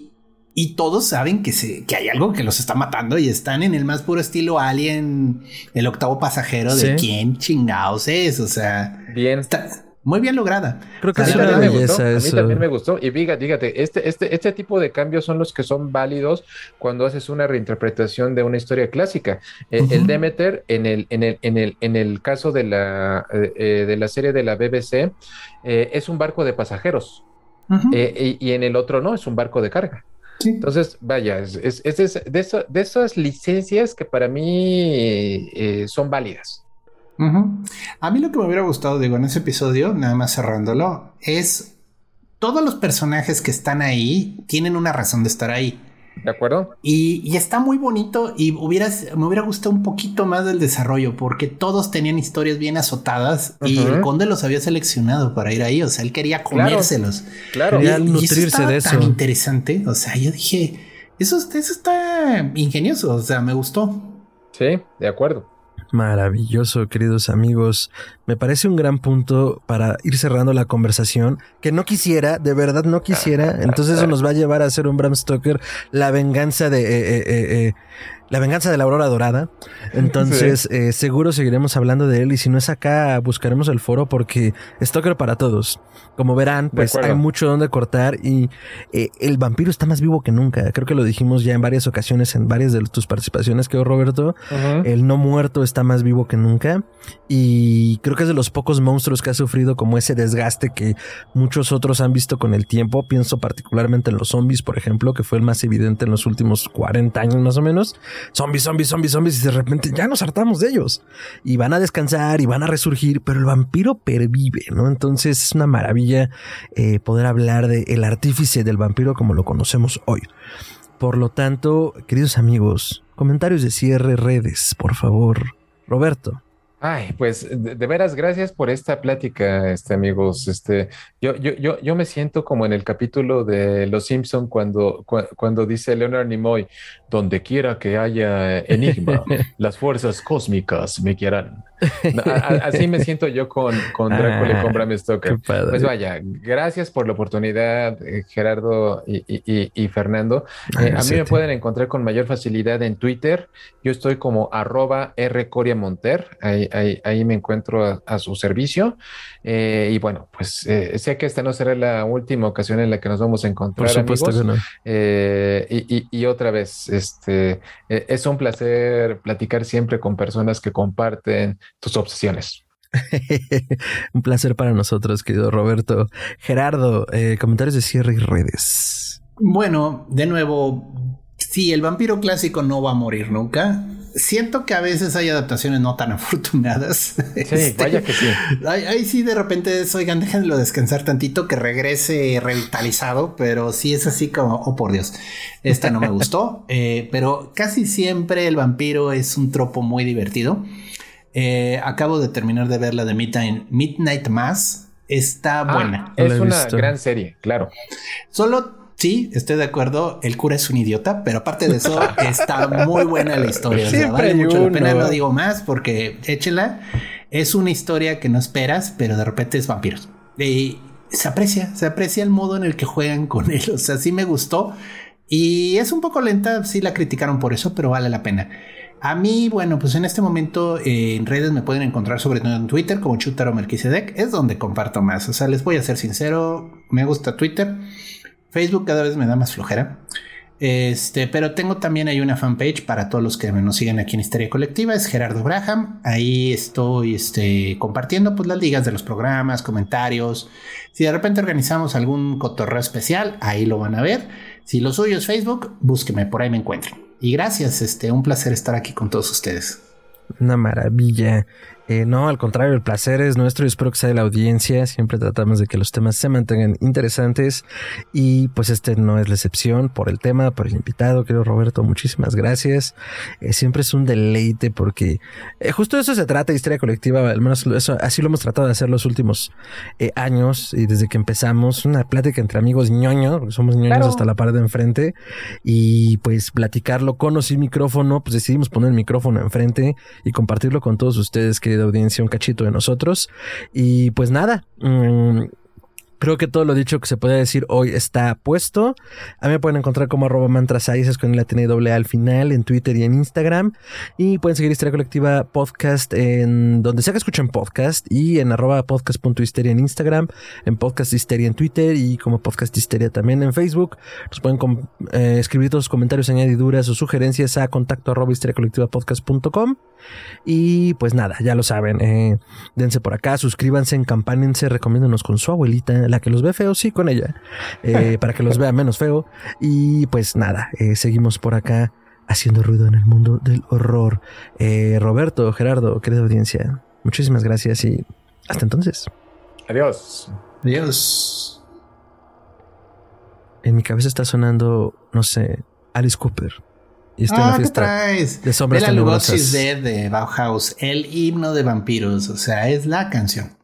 y todos saben que, se, que hay algo que los está matando y están en el más puro estilo Alien, el octavo pasajero de quién chingados es. O sea, bien. Está muy bien lograda. Creo que es una belleza A mí también me gustó. Y fíjate, este, este, este tipo de cambios son los que son válidos cuando haces una reinterpretación de una historia clásica. Eh, el Demeter, en el, en el, en el, en el caso de la, eh, eh, de la serie de la BBC, es un barco de pasajeros. y en el otro no, es un barco de carga. Entonces, vaya, es, de, de, esas licencias que para mí eh, son válidas. A mí lo que me hubiera gustado, digo, en ese episodio, nada más cerrándolo, es todos los personajes que están ahí tienen una razón de estar ahí. ¿De acuerdo? Y, está muy bonito y hubieras, me hubiera gustado un poquito más del desarrollo porque todos tenían historias bien azotadas y el conde los había seleccionado para ir ahí. O sea, él quería comérselos. Claro, quería nutrirse de eso. Tan interesante. O sea, yo dije, eso, eso está ingenioso. O sea, me gustó. Sí, de acuerdo. Maravilloso, queridos amigos. Me parece un gran punto para ir cerrando la conversación. Que no quisiera, de verdad no quisiera. Entonces eso nos va a llevar a hacer un Bram Stoker, la venganza de eh, eh, eh, la venganza de la aurora dorada. Entonces, eh, seguro seguiremos hablando de él y si no es acá, buscaremos el foro porque Stalker para todos. Como verán, pues hay mucho donde cortar y eh, el vampiro está más vivo que nunca. Creo que lo dijimos ya en varias ocasiones, en varias de tus participaciones, que Roberto. El no muerto está más vivo que nunca y creo que es de los pocos monstruos que ha sufrido como ese desgaste que muchos otros han visto con el tiempo. Pienso particularmente en los zombies, por ejemplo, que fue el más evidente en los últimos 40 años más o menos zombies, zombies, zombies, zombies, y de repente ya nos hartamos de ellos. Y van a descansar y van a resurgir, pero el vampiro pervive, ¿no? Entonces es una maravilla eh, poder hablar de el artífice del vampiro como lo conocemos hoy. Por lo tanto, queridos amigos, comentarios de cierre, redes, por favor. Roberto. Ay, pues de, veras, gracias por esta plática, este, amigos. Este, yo, yo, yo, yo me siento como en el capítulo de Los Simpson cuando, cuando dice Leonard Nimoy, donde quiera que haya enigma, las fuerzas cósmicas me quieran. Así me siento yo con, con Drácula y con Bram Stoker. Pues vaya, gracias por la oportunidad, eh, Gerardo y, Fernando. Eh, a mí me pueden encontrar con mayor facilidad en Twitter. Yo estoy como arroba rcoriamonter. Ahí, ahí, ahí me encuentro a, su servicio. Eh, y bueno, pues sé que esta no será la última ocasión en la que nos vamos a encontrar. Por supuesto que no. y, otra vez, este, es un placer platicar siempre con personas que comparten tus obsesiones. Un placer para nosotros, querido Roberto. Gerardo, eh, comentarios de cierre y redes. Bueno, de nuevo, sí, el vampiro clásico no va a morir nunca. Siento que a veces hay adaptaciones no tan afortunadas. Sí, este, vaya que sí. Ahí, sí de repente oigan, déjenlo descansar tantito, que regrese revitalizado, pero sí es así como, oh por Dios, esta no me gustó. Eh, pero casi siempre el vampiro es un tropo muy divertido. Eh, acabo de terminar de ver la de Midnight, Midnight Mass. Está Ah, buena. es una visto. gran serie, claro. Solo, sí, estoy de acuerdo, el cura es un idiota, pero aparte de eso, está muy buena la historia. O sea, Siempre vale mucho la pena, no digo más porque échela. Es una historia que no esperas, pero de repente es vampiros. Y se aprecia, se aprecia el modo en el que juegan con él. O sea, sí me gustó. Y es un poco lenta, sí la criticaron por eso, pero vale la pena. A mí, bueno, pues en este momento eh, en redes me pueden encontrar sobre todo en Twitter como Chutaro Melquisedec, es donde comparto más. O sea, les voy a ser sincero, me gusta Twitter. Facebook cada vez me da más flojera. Este, pero tengo también ahí una fanpage para todos los que nos siguen aquí en Histeria Colectiva, es Gerardo Braham. Ahí estoy este, compartiendo pues las ligas de los programas, comentarios. Si de repente organizamos algún cotorreo especial, ahí lo van a ver. Si lo suyo es Facebook, búsqueme, por ahí me encuentran. Y gracias, este, un placer estar aquí con todos ustedes. Una maravilla. Eh, no, al contrario, el placer es nuestro y espero que sea de la audiencia. Siempre tratamos de que los temas se mantengan interesantes y pues este no es la excepción por el tema, por el invitado, querido Roberto. Muchísimas gracias. Eh, siempre es un deleite porque eh, justo de eso se trata, historia colectiva. Al menos eso, así lo hemos tratado de hacer los últimos eh, años y desde que empezamos. Una plática entre amigos ñoño, porque somos ñoños Claro. hasta la pared de enfrente y pues platicarlo con o sin micrófono, pues decidimos poner el micrófono enfrente y compartirlo con todos ustedes, querida audiencia, un cachito de nosotros. Y pues nada, mm, Creo que todo lo dicho que se puede decir hoy está puesto. A mí me pueden encontrar como arroba mantrasaices con la tiene doble al final en Twitter y en Instagram. Y pueden seguir Histeria Colectiva Podcast en donde sea que escuchen podcast y en arroba podcast.histeria en Instagram, en podcast histeria en Twitter y como podcast histeria también en Facebook. Nos pueden eh, escribir todos sus comentarios, añadiduras o sugerencias a contacto arroba histeriacolectivapodcast.com. Y pues nada, ya lo saben, eh, dense por acá, suscríbanse, encampánense, recomiéndenos con su abuelita, la que los ve feos, sí, con ella, eh, para que los vea menos feo. Y pues nada, eh, seguimos por acá haciendo ruido en el mundo del horror. Eh, Roberto, Gerardo, querida audiencia, muchísimas gracias y hasta entonces. Adiós. Adiós. En mi cabeza está sonando, no sé, Alice Cooper. Y estoy en la Ah, ¿qué fiesta traes? de sombras. Lugosi's Dead de Bauhaus, el himno de vampiros. O sea, es la canción.